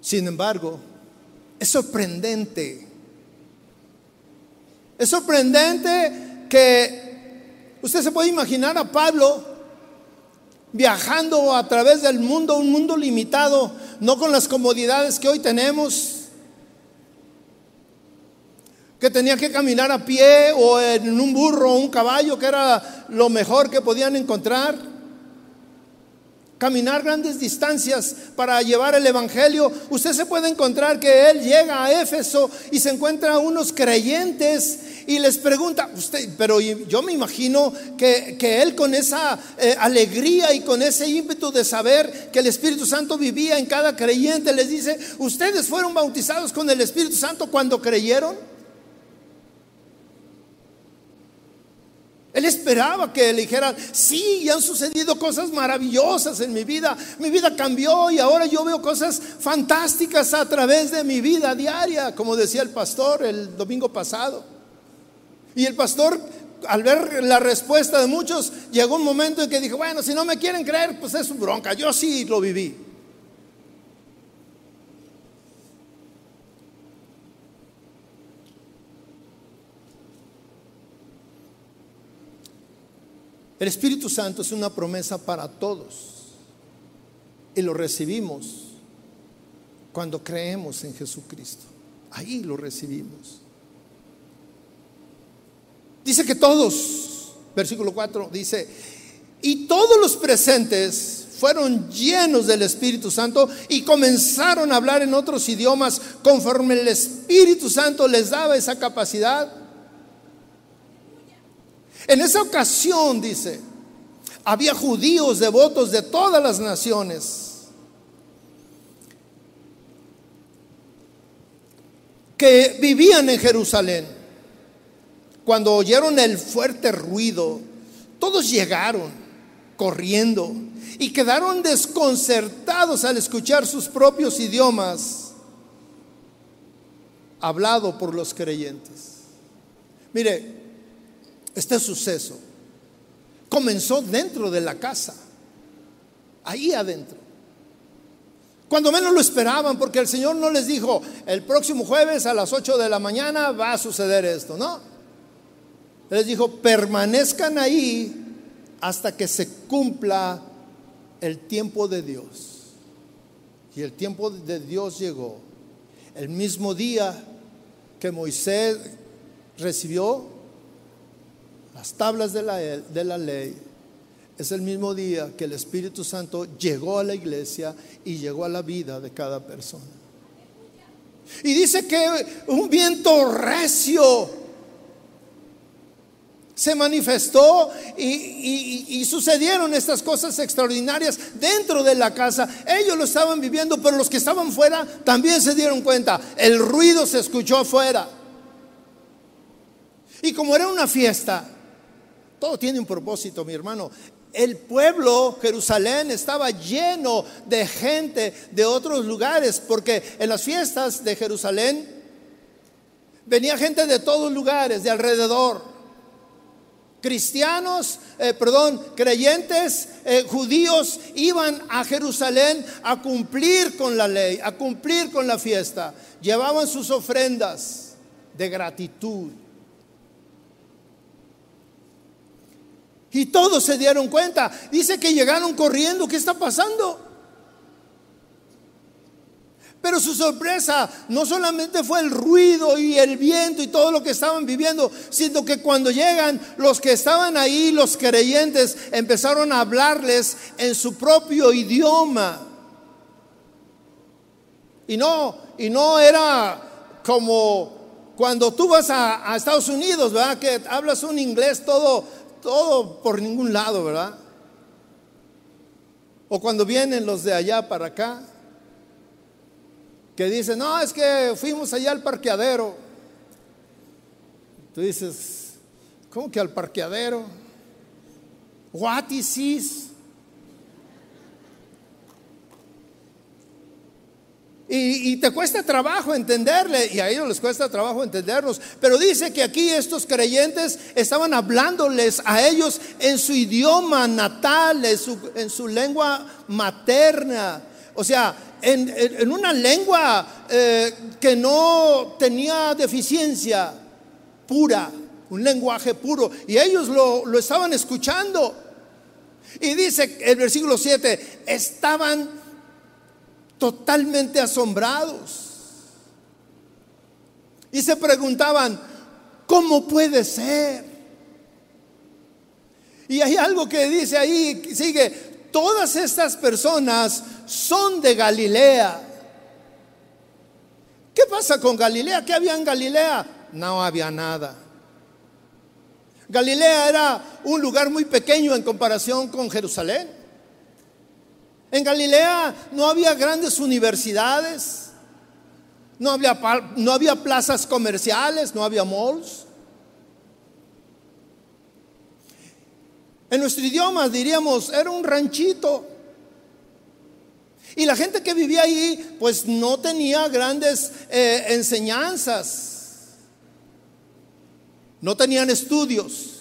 Sin embargo, es sorprendente es sorprendente que usted se puede imaginar a Pablo viajando a través del mundo, un mundo limitado, no con las comodidades que hoy tenemos, que tenía que caminar a pie o en un burro o un caballo, que era lo mejor que podían encontrar. caminar grandes distancias para llevar el Evangelio, usted se puede encontrar que él llega a Éfeso y se encuentra unos creyentes y les pregunta, usted, pero yo me imagino que, él con esa eh, alegría y con ese ímpetu de saber que el Espíritu Santo vivía en cada creyente, les dice, ¿ustedes fueron bautizados con el Espíritu Santo cuando creyeron? Él esperaba que le dijeran, sí, han sucedido cosas maravillosas en mi vida. Mi vida cambió y ahora yo veo cosas fantásticas a través de mi vida diaria, como decía el pastor el domingo pasado. Y el pastor, al ver la respuesta de muchos, llegó un momento en que dijo, bueno, si no me quieren creer, pues es su bronca. Yo sí lo viví. El Espíritu Santo es una promesa para todos y lo recibimos cuando creemos en Jesucristo. Ahí lo recibimos. Dice que todos, versículo 4 dice, y todos los presentes fueron llenos del Espíritu Santo y comenzaron a hablar en otros idiomas conforme el Espíritu Santo les daba esa capacidad. En esa ocasión, dice, había judíos devotos de todas las naciones que vivían en Jerusalén. Cuando oyeron el fuerte ruido, todos llegaron corriendo y quedaron desconcertados al escuchar sus propios idiomas hablado por los creyentes. Mire, este suceso comenzó dentro de la casa, ahí adentro. Cuando menos lo esperaban, porque el Señor no les dijo, el próximo jueves a las 8 de la mañana va a suceder esto, no. Les dijo, permanezcan ahí hasta que se cumpla el tiempo de Dios. Y el tiempo de Dios llegó. El mismo día que Moisés recibió las tablas de la, de la ley, es el mismo día que el Espíritu Santo llegó a la iglesia y llegó a la vida de cada persona. Y dice que un viento recio se manifestó y, sucedieron estas cosas extraordinarias dentro de la casa. Ellos lo estaban viviendo, pero los que estaban fuera también se dieron cuenta. El ruido se escuchó afuera. Y como era una fiesta, todo tiene un propósito, mi hermano. El pueblo, Jerusalén, estaba lleno de gente de otros lugares, porque en las fiestas de Jerusalén venía gente de todos lugares, de alrededor. Cristianos, eh, perdón, creyentes, eh, judíos iban a Jerusalén a cumplir con la ley, a cumplir con la fiesta. Llevaban sus ofrendas de gratitud. Y todos se dieron cuenta. Dice que llegaron corriendo. ¿Qué está pasando? Pero su sorpresa no solamente fue el ruido y el viento y todo lo que estaban viviendo, sino que cuando llegan los que estaban ahí, los creyentes, empezaron a hablarles en su propio idioma. Y no, y no era como cuando tú vas a, Estados Unidos, ¿verdad? Que hablas un inglés todo todo por ningún lado, ¿verdad? O cuando vienen los de allá para acá, que dicen, no, es que fuimos allá al parqueadero. Tú dices, ¿cómo que al parqueadero? What is? Y, te cuesta trabajo entenderle, y a ellos les cuesta trabajo entendernos. Pero dice que aquí estos creyentes estaban hablándoles a ellos en su idioma natal, en su, lengua materna. O sea, en, una lengua eh, que no tenía deficiencia, pura, un lenguaje puro. Y ellos lo, lo estaban escuchando. Y dice el versículo 7, estaban totalmente asombrados. Y se preguntaban, ¿cómo puede ser? Y hay algo que dice ahí, sigue, todas estas personas son de Galilea. ¿Qué pasa con Galilea? ¿Qué había en Galilea? No había nada. Galilea era un lugar muy pequeño en comparación con Jerusalén. En Galilea no había grandes universidades, no había, no había plazas comerciales, no había malls. En nuestro idioma diríamos, era un ranchito. Y la gente que vivía ahí, pues no tenía grandes eh, enseñanzas. No tenían estudios.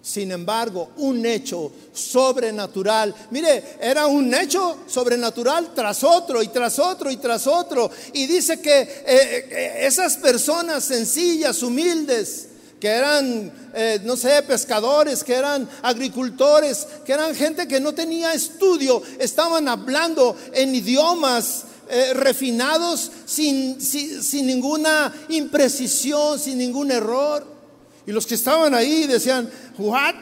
Sin embargo, un hecho sobrenatural, mire, era un hecho sobrenatural tras otro y tras otro y tras otro. Y dice que eh, eh, esas personas sencillas, humildes, que eran, eh, no sé, pescadores, que eran agricultores, que eran gente que no tenía estudio, estaban hablando en idiomas eh, refinados sin, sin ninguna imprecisión, sin ningún error. Y los que estaban ahí decían, ¿what?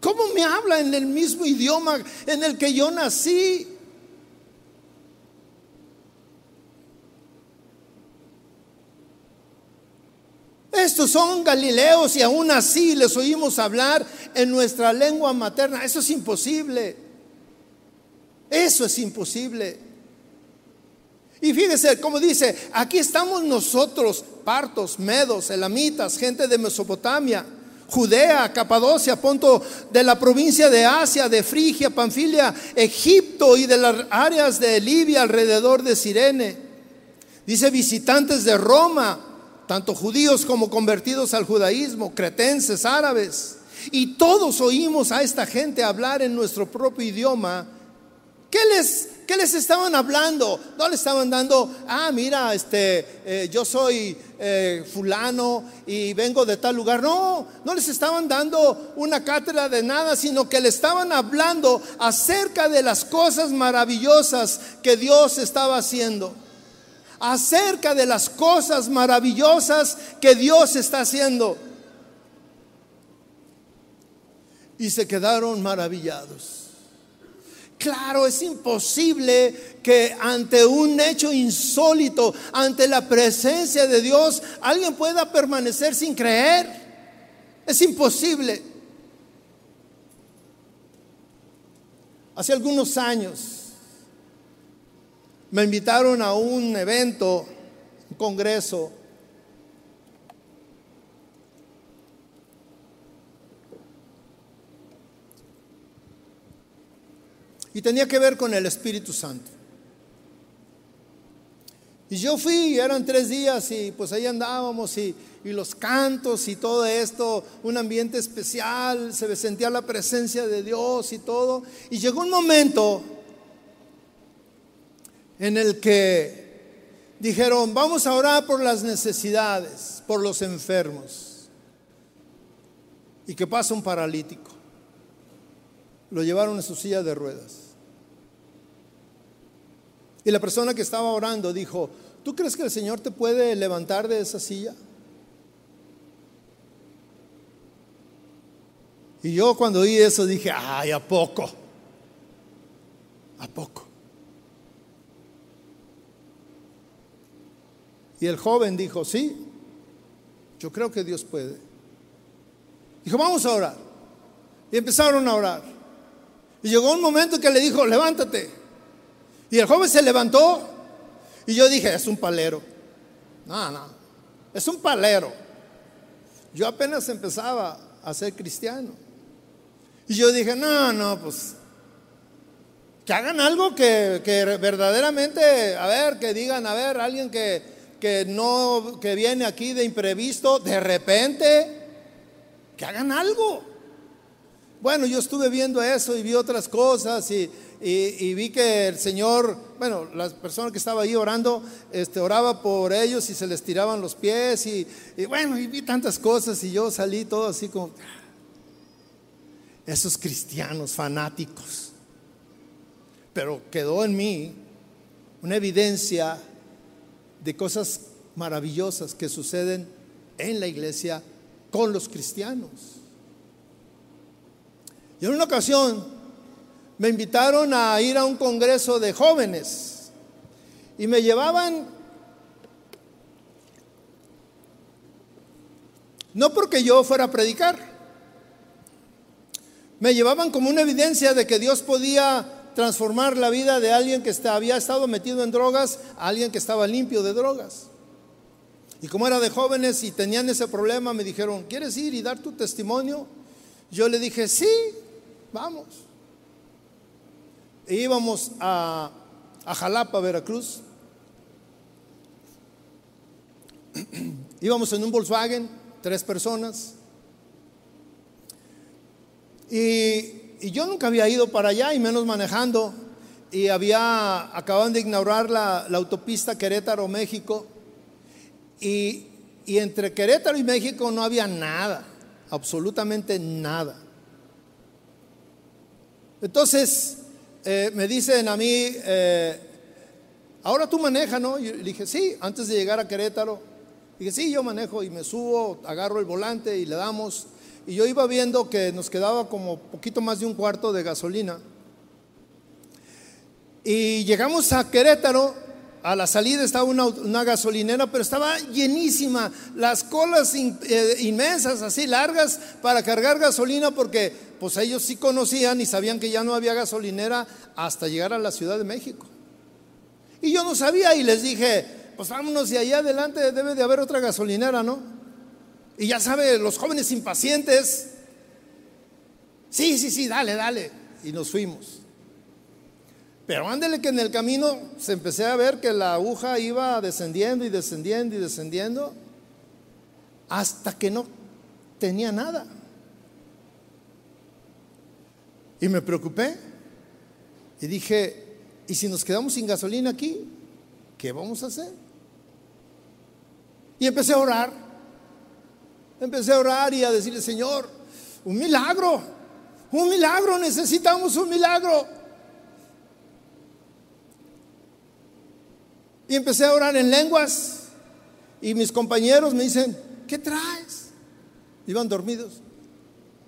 ¿Cómo me habla en el mismo idioma en el que yo nací? Estos son galileos y aún así les oímos hablar en nuestra lengua materna. Eso es imposible. Eso es imposible. Y fíjese, como dice, aquí estamos nosotros, partos, medos, elamitas, gente de Mesopotamia, Judea, Capadocia, punto de la provincia de Asia, de Frigia, Panfilia, Egipto y de las áreas de Libia alrededor de Sirene. Dice visitantes de Roma, tanto judíos como convertidos al judaísmo, cretenses, árabes. Y todos oímos a esta gente hablar en nuestro propio idioma. ¿Qué les, qué les estaban hablando? No le estaban dando, ah, mira, este, eh, yo soy eh, fulano y vengo de tal lugar. No, no les estaban dando una cátedra de nada, sino que le estaban hablando acerca de las cosas maravillosas que Dios estaba haciendo acerca de las cosas maravillosas que Dios está haciendo. Y se quedaron maravillados. Claro, es imposible que ante un hecho insólito, ante la presencia de Dios, alguien pueda permanecer sin creer. Es imposible. Hace algunos años me invitaron a un evento, un congreso. Y tenía que ver con el Espíritu Santo. Y yo fui, eran tres días y pues ahí andábamos y, y, los cantos y todo esto, un ambiente especial, se sentía la presencia de Dios y todo. Y llegó un momento en el que dijeron, vamos a orar por las necesidades, por los enfermos. Y que pasa un paralítico. Lo llevaron en su silla de ruedas. Y la persona que estaba orando dijo, ¿tú crees que el Señor te puede levantar de esa silla? Y yo cuando oí eso dije, ay, ¿a poco? ¿A poco? Y el joven dijo, sí, yo creo que Dios puede. Dijo, vamos a orar. Y empezaron a orar. Y llegó un momento que le dijo, levántate. Y el joven se levantó. Y yo dije, es un palero. No, no, es un palero. Yo apenas empezaba a ser cristiano. Y yo dije, no, no, pues que hagan algo que, que verdaderamente, a ver, que digan, a ver, alguien que, que no, que viene aquí de imprevisto, de repente, que hagan algo. Bueno, yo estuve viendo eso y vi otras cosas y, vi que el Señor, bueno, las personas que estaba ahí orando, este, oraba por ellos y se les tiraban los pies y, y bueno, y vi tantas cosas y yo salí todo así como, esos cristianos fanáticos. Pero quedó en mí una evidencia de cosas maravillosas que suceden en la iglesia con los cristianos. Y en una ocasión me invitaron a ir a un congreso de jóvenes y me llevaban, no porque yo fuera a predicar, me llevaban como una evidencia de que Dios podía transformar la vida de alguien que había estado metido en drogas a alguien que estaba limpio de drogas. Y como era de jóvenes y tenían ese problema, me dijeron, ¿quieres ir y dar tu testimonio? Yo le dije, sí, vamos. E íbamos a, a Jalapa, Veracruz. [clears throat] íbamos en un Volkswagen, tres personas. Y, yo nunca había ido para allá y menos manejando. Y había, acaban de inaugurar la, la autopista Querétaro-México. Y, y entre Querétaro y México no había nada, absolutamente nada. Entonces eh, me dicen a mí, eh, ahora tú manejas, ¿no? Y le dije, sí, antes de llegar a Querétaro. Dije, sí, yo manejo y me subo, agarro el volante y le damos. Y yo iba viendo que nos quedaba como poquito más de un cuarto de gasolina. Y llegamos a Querétaro, a la salida estaba una, gasolinera, pero estaba llenísima, las colas eh, inmensas, así largas, para cargar gasolina, porque pues ellos sí conocían y sabían que ya no había gasolinera hasta llegar a la Ciudad de México. Y yo no sabía y les dije, pues vámonos y allá adelante debe de haber otra gasolinera, ¿no? Y ya sabe, los jóvenes impacientes, sí, sí, sí, dale, dale. Y nos fuimos. Pero ándele que en el camino se empecé a ver que la aguja iba descendiendo y descendiendo y descendiendo hasta que no tenía nada. Y me preocupé y dije, ¿y si nos quedamos sin gasolina aquí? ¿Qué vamos a hacer? Y empecé a orar. Empecé a orar y a decirle, Señor, un milagro, un milagro, necesitamos un milagro. Y empecé a orar en lenguas y mis compañeros me dicen, ¿qué traes? Iban dormidos.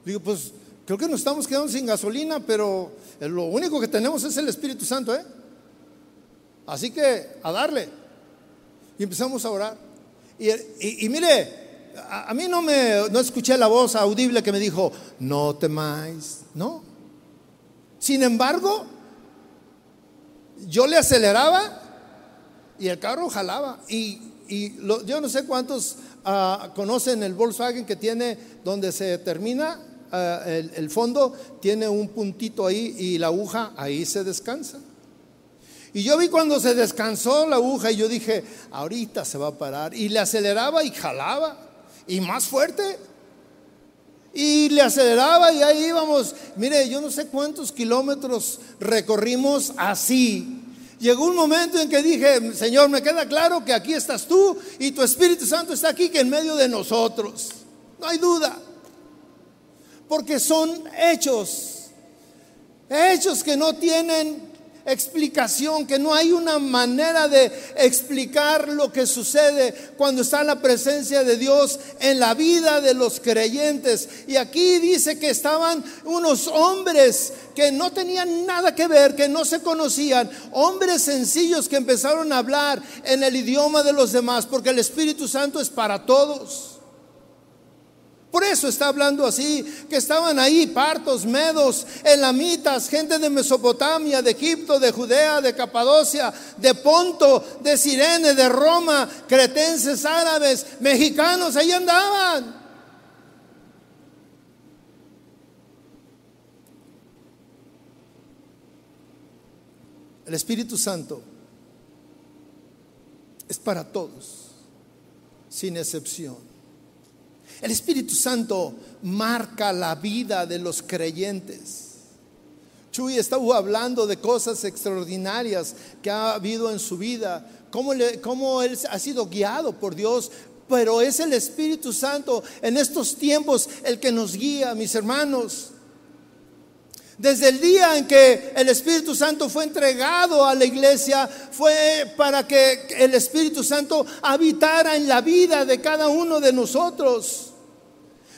Digo, pues Creo que nos estamos quedando sin gasolina, pero lo único que tenemos es el Espíritu Santo, ¿eh? Así que a darle. Y empezamos a orar. Y, mire, a, mí no me no escuché la voz audible que me dijo, no temáis, no. Sin embargo, yo le aceleraba y el carro jalaba. Y, yo no sé cuántos ah, conocen el Volkswagen que tiene donde se termina eh, el, fondo tiene un puntito ahí y la aguja ahí se descansa. Y yo vi cuando se descansó la aguja y yo dije, ahorita se va a parar. Y le aceleraba y jalaba. Y más fuerte. Y le aceleraba y ahí íbamos. Mire, yo no sé cuántos kilómetros recorrimos así. Llegó un momento en que dije, Señor, me queda claro que aquí estás tú y tu Espíritu Santo está aquí, que en medio de nosotros. No hay duda porque son hechos, hechos que no tienen explicación, que no hay una manera de explicar lo que sucede cuando está la presencia de Dios en la vida de los creyentes. Y aquí dice que estaban unos hombres que no tenían nada que ver, que no se conocían, hombres sencillos que empezaron a hablar en el idioma de los demás, porque el Espíritu Santo es para todos. Por eso está hablando así, que estaban ahí partos, medos, elamitas, gente de Mesopotamia, de Egipto, de Judea, de Capadocia, de Ponto, de Sirene, de Roma, cretenses, árabes, mexicanos, ahí andaban. El Espíritu Santo es para todos, sin excepción. El Espíritu Santo marca la vida de los creyentes. Chuy estaba hablando de cosas extraordinarias que ha habido en su vida, cómo, cómo él ha sido guiado por Dios, pero es el Espíritu Santo en estos tiempos el que nos guía, mis hermanos. Desde el día en que el Espíritu Santo fue entregado a la iglesia, fue para que el Espíritu Santo habitara en la vida de cada uno de nosotros.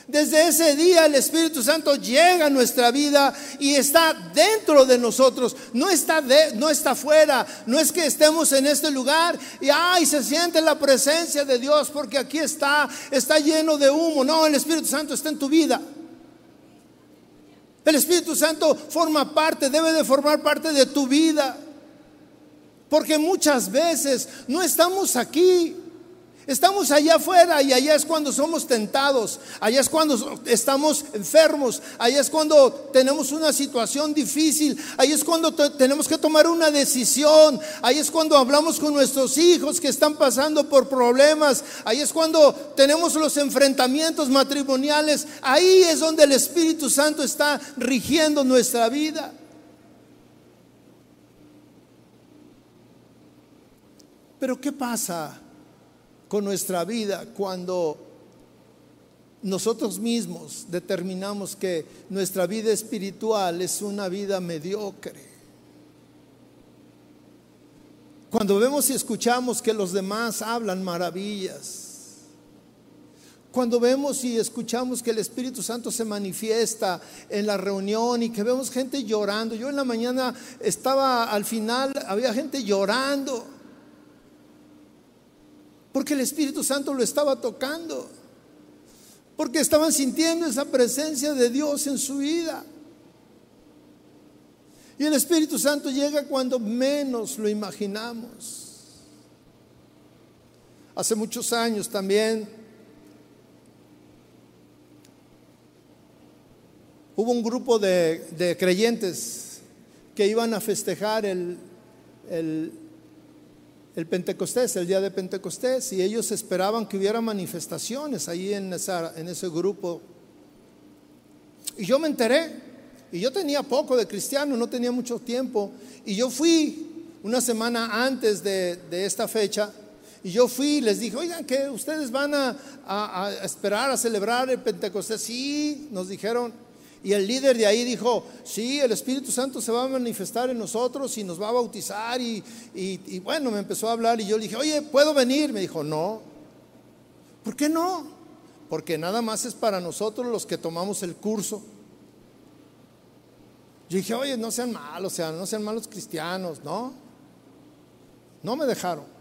Desde ese día el Espíritu Santo llega a nuestra vida y está dentro de nosotros, no está, de, no está fuera, no es que estemos en este lugar y ay, se siente la presencia de Dios porque aquí está, está lleno de humo. No, el Espíritu Santo está en tu vida. El Espíritu Santo forma parte, debe de formar parte de tu vida. Porque muchas veces no estamos aquí Estamos allá afuera y allá es cuando somos tentados, allá es cuando estamos enfermos, allá es cuando tenemos una situación difícil, ahí es cuando tenemos que tomar una decisión, ahí es cuando hablamos con nuestros hijos que están pasando por problemas, ahí es cuando tenemos los enfrentamientos matrimoniales, ahí es donde el Espíritu Santo está rigiendo nuestra vida. Pero ¿qué pasa? Con nuestra vida cuando nosotros mismos determinamos que nuestra vida espiritual es una vida mediocre. Cuando vemos y escuchamos que los demás hablan maravillas. Cuando vemos y escuchamos que el Espíritu Santo se manifiesta en la reunión y que vemos gente llorando. Yo en la mañana estaba al final, había gente llorando porque el Espíritu Santo lo estaba tocando. Porque estaban sintiendo esa presencia de Dios en su vida. Y el Espíritu Santo llega cuando menos lo imaginamos. Hace muchos años también hubo un grupo de, creyentes que iban a festejar el, el el Pentecostés, el día de Pentecostés, y ellos esperaban que hubiera manifestaciones ahí en, en ese grupo. Y yo me enteré, y yo tenía poco de cristiano, no tenía mucho tiempo, y yo fui una semana antes de, esta fecha, y yo fui y les dije, oigan, que ustedes van a, a esperar a celebrar el Pentecostés. Sí, nos dijeron, y el líder de ahí dijo, sí, el Espíritu Santo se va a manifestar en nosotros y nos va a bautizar. Y, bueno, me empezó a hablar y yo le dije, oye, ¿puedo venir? Me dijo, no. ¿Por qué no? Porque nada más es para nosotros los que tomamos el curso. Yo dije, oye, no sean malos, o sea, no sean malos cristianos, ¿no? No me dejaron.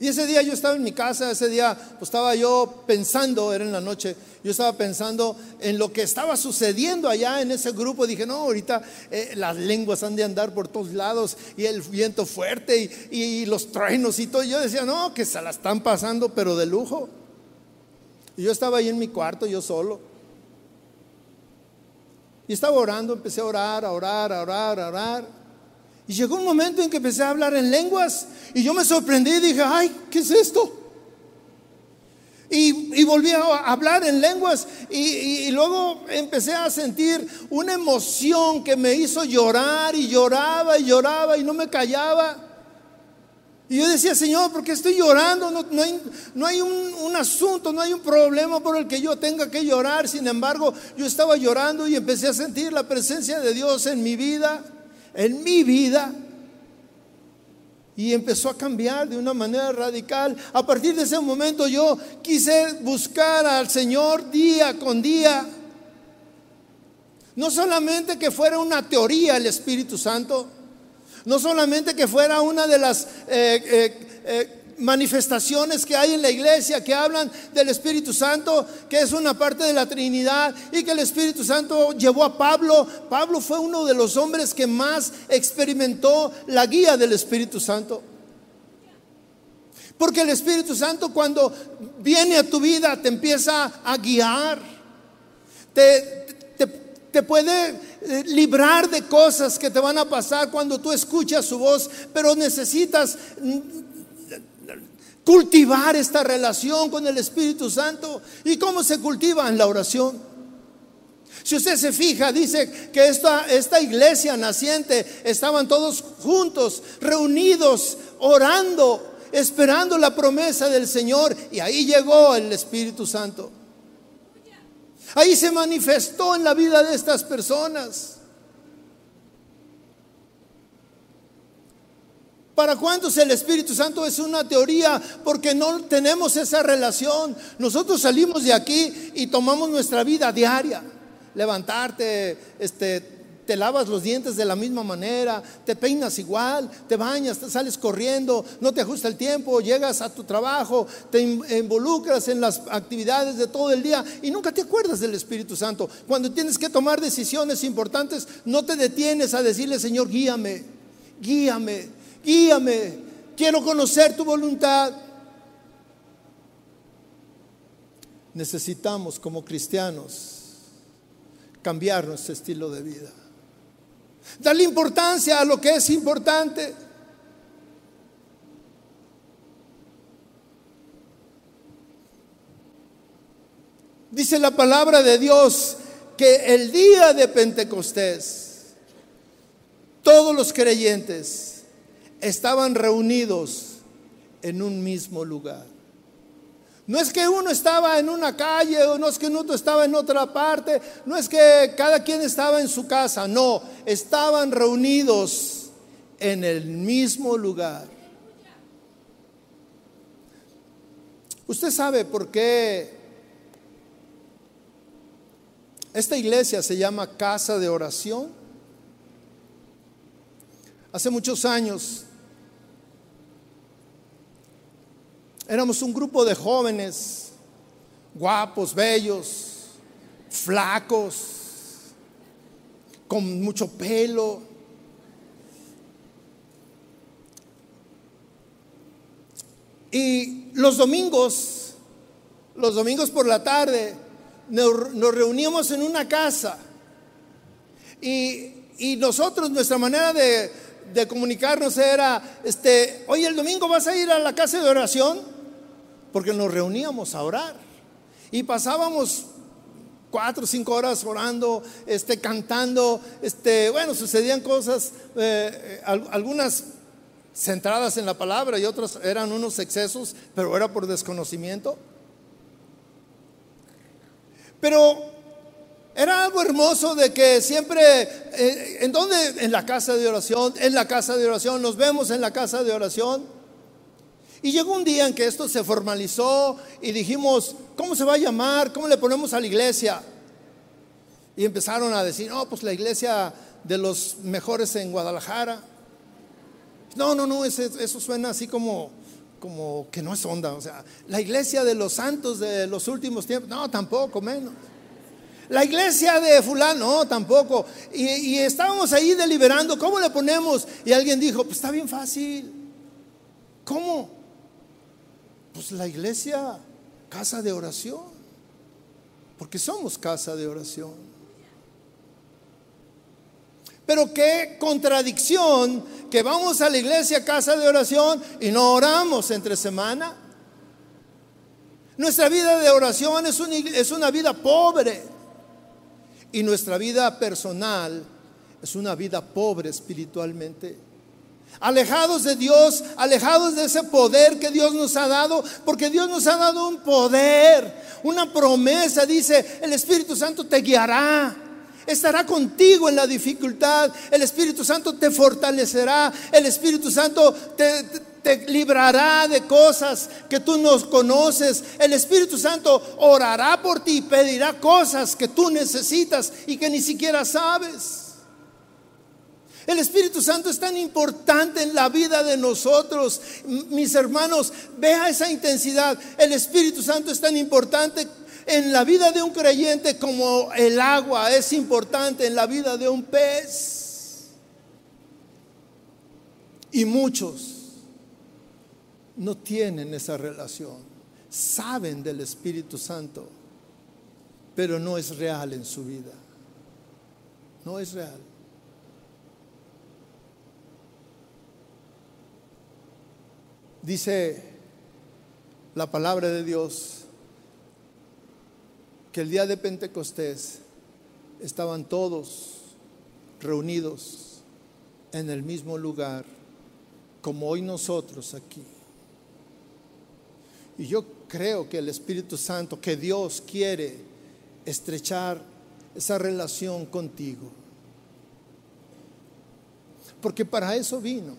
Y ese día yo estaba en mi casa, ese día pues estaba yo pensando, era en la noche, yo estaba pensando en lo que estaba sucediendo allá en ese grupo. Dije, no, ahorita eh, las lenguas han de andar por todos lados y el viento fuerte y, los truenos y todo. yo decía, no, que se la están pasando, pero de lujo. Y yo estaba ahí en mi cuarto, yo solo. Y estaba orando, empecé a orar, a orar, a orar, a orar. Y llegó un momento en que empecé a hablar en lenguas y yo me sorprendí y dije, ay, ¿qué es esto? Y, volví a hablar en lenguas y, luego empecé a sentir una emoción que me hizo llorar y lloraba y lloraba y no me callaba. Y yo decía, Señor, ¿por qué estoy llorando? No, no hay, no hay un, un, asunto, no hay un problema por el que yo tenga que llorar. Sin embargo, yo estaba llorando y empecé a sentir la presencia de Dios en mi vida en mi vida y empezó a cambiar de una manera radical. A partir de ese momento yo quise buscar al Señor día con día. No solamente que fuera una teoría el Espíritu Santo, no solamente que fuera una de las eh, eh, eh, manifestaciones que hay en la iglesia que hablan del Espíritu Santo, que es una parte de la Trinidad y que el Espíritu Santo llevó a Pablo. Pablo fue uno de los hombres que más experimentó la guía del Espíritu Santo. Porque el Espíritu Santo cuando viene a tu vida te empieza a guiar, te, te puede eh, librar de cosas que te van a pasar cuando tú escuchas su voz, pero necesitas cultivar esta relación con el Espíritu Santo. ¿Y cómo se cultiva? En la oración. Si usted se fija, dice que esta, esta iglesia naciente estaban todos juntos, reunidos, orando, esperando la promesa del Señor. Y ahí llegó el Espíritu Santo. Ahí se manifestó en la vida de estas personas. ¿Para cuántos el Espíritu Santo es una teoría? Porque no tenemos esa relación. Nosotros salimos de aquí y tomamos nuestra vida diaria. Levantarte, este, te lavas los dientes de la misma manera, te peinas igual, te bañas, te sales corriendo, no te ajusta el tiempo, llegas a tu trabajo, te involucras en las actividades de todo el día y nunca te acuerdas del Espíritu Santo. Cuando tienes que tomar decisiones importantes, no te detienes a decirle, Señor, guíame, guíame guíame, quiero conocer tu voluntad. Necesitamos como cristianos cambiar nuestro estilo de vida. Darle importancia a lo que es importante. Dice la palabra de Dios que el día de Pentecostés, todos los creyentes estaban reunidos en un mismo lugar. No es que uno estaba en una calle o no es que uno estaba en otra parte, no es que cada quien estaba en su casa, no, estaban reunidos en el mismo lugar. ¿Usted sabe por qué esta iglesia se llama casa de oración? Hace muchos años Éramos un grupo de jóvenes, guapos, bellos, flacos, con mucho pelo. Y los domingos, los domingos por la tarde, nos, reuníamos en una casa. Y, nosotros, nuestra manera de, comunicarnos era, este, oye, el domingo vas a ir a la casa de oración porque nos reuníamos a orar y pasábamos cuatro o cinco horas orando, este, cantando, este, bueno, sucedían cosas, eh, algunas centradas en la palabra y otras eran unos excesos, pero era por desconocimiento. Pero era algo hermoso de que siempre, eh, ¿en dónde? En la casa de oración, en la casa de oración, nos vemos en la casa de oración. Y llegó un día en que esto se formalizó y dijimos, ¿cómo se va a llamar? ¿Cómo le ponemos a la iglesia? Y empezaron a decir, no, pues la iglesia de los mejores en Guadalajara. No, no, no, eso, suena así como, como que no es onda. O sea, la iglesia de los santos de los últimos tiempos, no, tampoco, menos. La iglesia de fulano, no, tampoco. Y, y estábamos ahí deliberando, ¿cómo le ponemos? Y alguien dijo, pues está bien fácil. ¿Cómo? Pues la iglesia, casa de oración, porque somos casa de oración. Pero qué contradicción que vamos a la iglesia, casa de oración, y no oramos entre semana. Nuestra vida de oración es una, es una vida pobre y nuestra vida personal es una vida pobre espiritualmente alejados de Dios, alejados de ese poder que Dios nos ha dado, porque Dios nos ha dado un poder, una promesa, dice, el Espíritu Santo te guiará. Estará contigo en la dificultad, el Espíritu Santo te fortalecerá, el Espíritu Santo te, librará de cosas que tú no conoces. El Espíritu Santo orará por ti y pedirá cosas que tú necesitas y que ni siquiera sabes. El Espíritu Santo es tan importante en la vida de nosotros. Mis hermanos, vea esa intensidad. El Espíritu Santo es tan importante en la vida de un creyente como el agua es importante en la vida de un pez. Y muchos no tienen esa relación. Saben del Espíritu Santo, pero no es real en su vida. No es real. Dice la palabra de Dios que el día de Pentecostés estaban todos reunidos en el mismo lugar, como hoy nosotros aquí. Y yo creo que el Espíritu Santo, que Dios quiere estrechar esa relación contigo. Porque para eso vino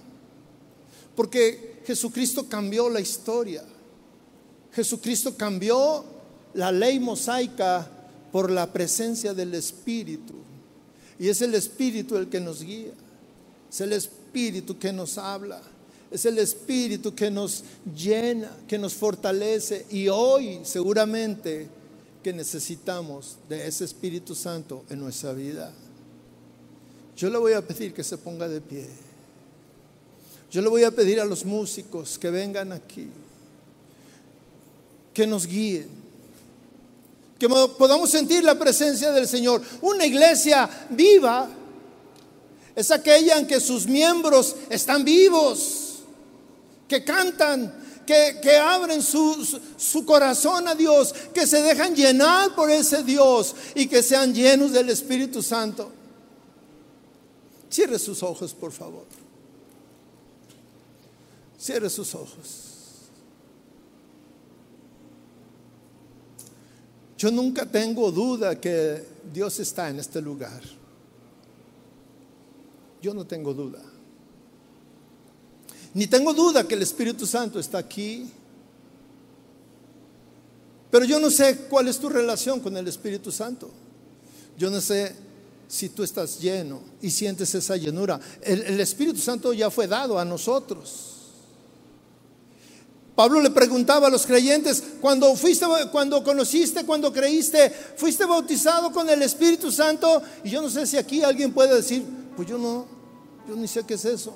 Porque Jesucristo cambió la historia. Jesucristo cambió la ley mosaica por la presencia del Espíritu. Y es el Espíritu el que nos guía. Es el Espíritu que nos habla. Es el Espíritu que nos llena, que nos fortalece. Y hoy seguramente que necesitamos de ese Espíritu Santo en nuestra vida. Yo le voy a pedir que se ponga de pie. Yo le voy a pedir a los músicos que vengan aquí, que nos guíen, que podamos sentir la presencia del Señor. Una iglesia viva es aquella en que sus miembros están vivos, que cantan, que, abren su, su, corazón a Dios, que se dejan llenar por ese Dios y que sean llenos del Espíritu Santo. Cierre sus ojos, por favor. Cierre sus ojos. Yo nunca tengo duda que Dios está en este lugar. Yo no tengo duda. Ni tengo duda que el Espíritu Santo está aquí. Pero yo no sé cuál es tu relación con el Espíritu Santo. Yo no sé si tú estás lleno y sientes esa llenura. El, Espíritu Santo ya fue dado a nosotros. Pablo le preguntaba a los creyentes, cuando fuiste, cuando conociste, cuando creíste, fuiste bautizado con el Espíritu Santo. Y yo no sé si aquí alguien puede decir, pues yo no, yo ni sé qué es eso.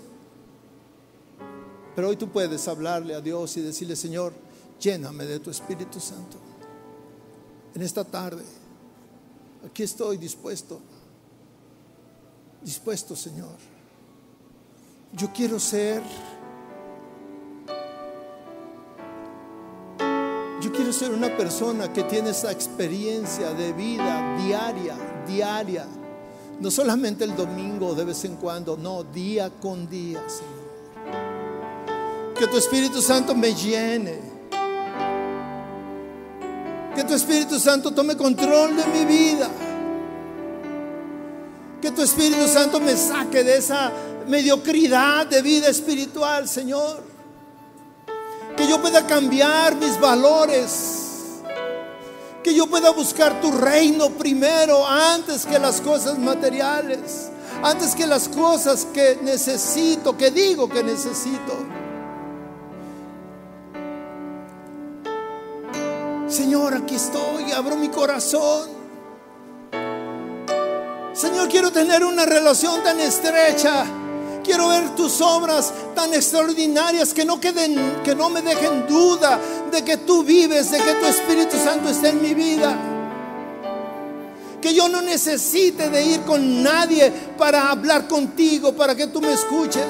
Pero hoy tú puedes hablarle a Dios y decirle, Señor, lléname de tu Espíritu Santo. En esta tarde, aquí estoy dispuesto dispuesto, Señor. Yo quiero ser, quiero ser una persona que tiene esa experiencia de vida diaria, diaria. No solamente el domingo de vez en cuando, no, día con día, Señor. Que tu Espíritu Santo me llene. Que tu Espíritu Santo tome control de mi vida. Que tu Espíritu Santo me saque de esa mediocridad de vida espiritual, Señor. Que yo pueda cambiar mis valores. Que yo pueda buscar tu reino primero antes que las cosas materiales. Antes que las cosas que necesito, que digo que necesito. Señor, aquí estoy, abro mi corazón. Señor, quiero tener una relación tan estrecha. Quiero ver tus obras tan extraordinarias que no queden, que no me dejen duda de que tú vives, de que tu Espíritu Santo está en mi vida. Que yo no necesite de ir con nadie para hablar contigo, para que tú me escuches.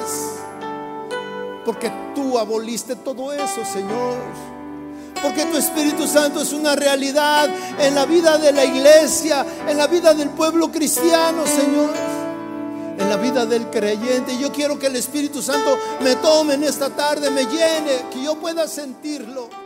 Porque tú aboliste todo eso, Señor. Porque tu Espíritu Santo es una realidad en la vida de la iglesia, en la vida del pueblo cristiano, Señor. En la vida del creyente. Yo quiero que el Espíritu Santo me tome en esta tarde, me llene, que yo pueda sentirlo.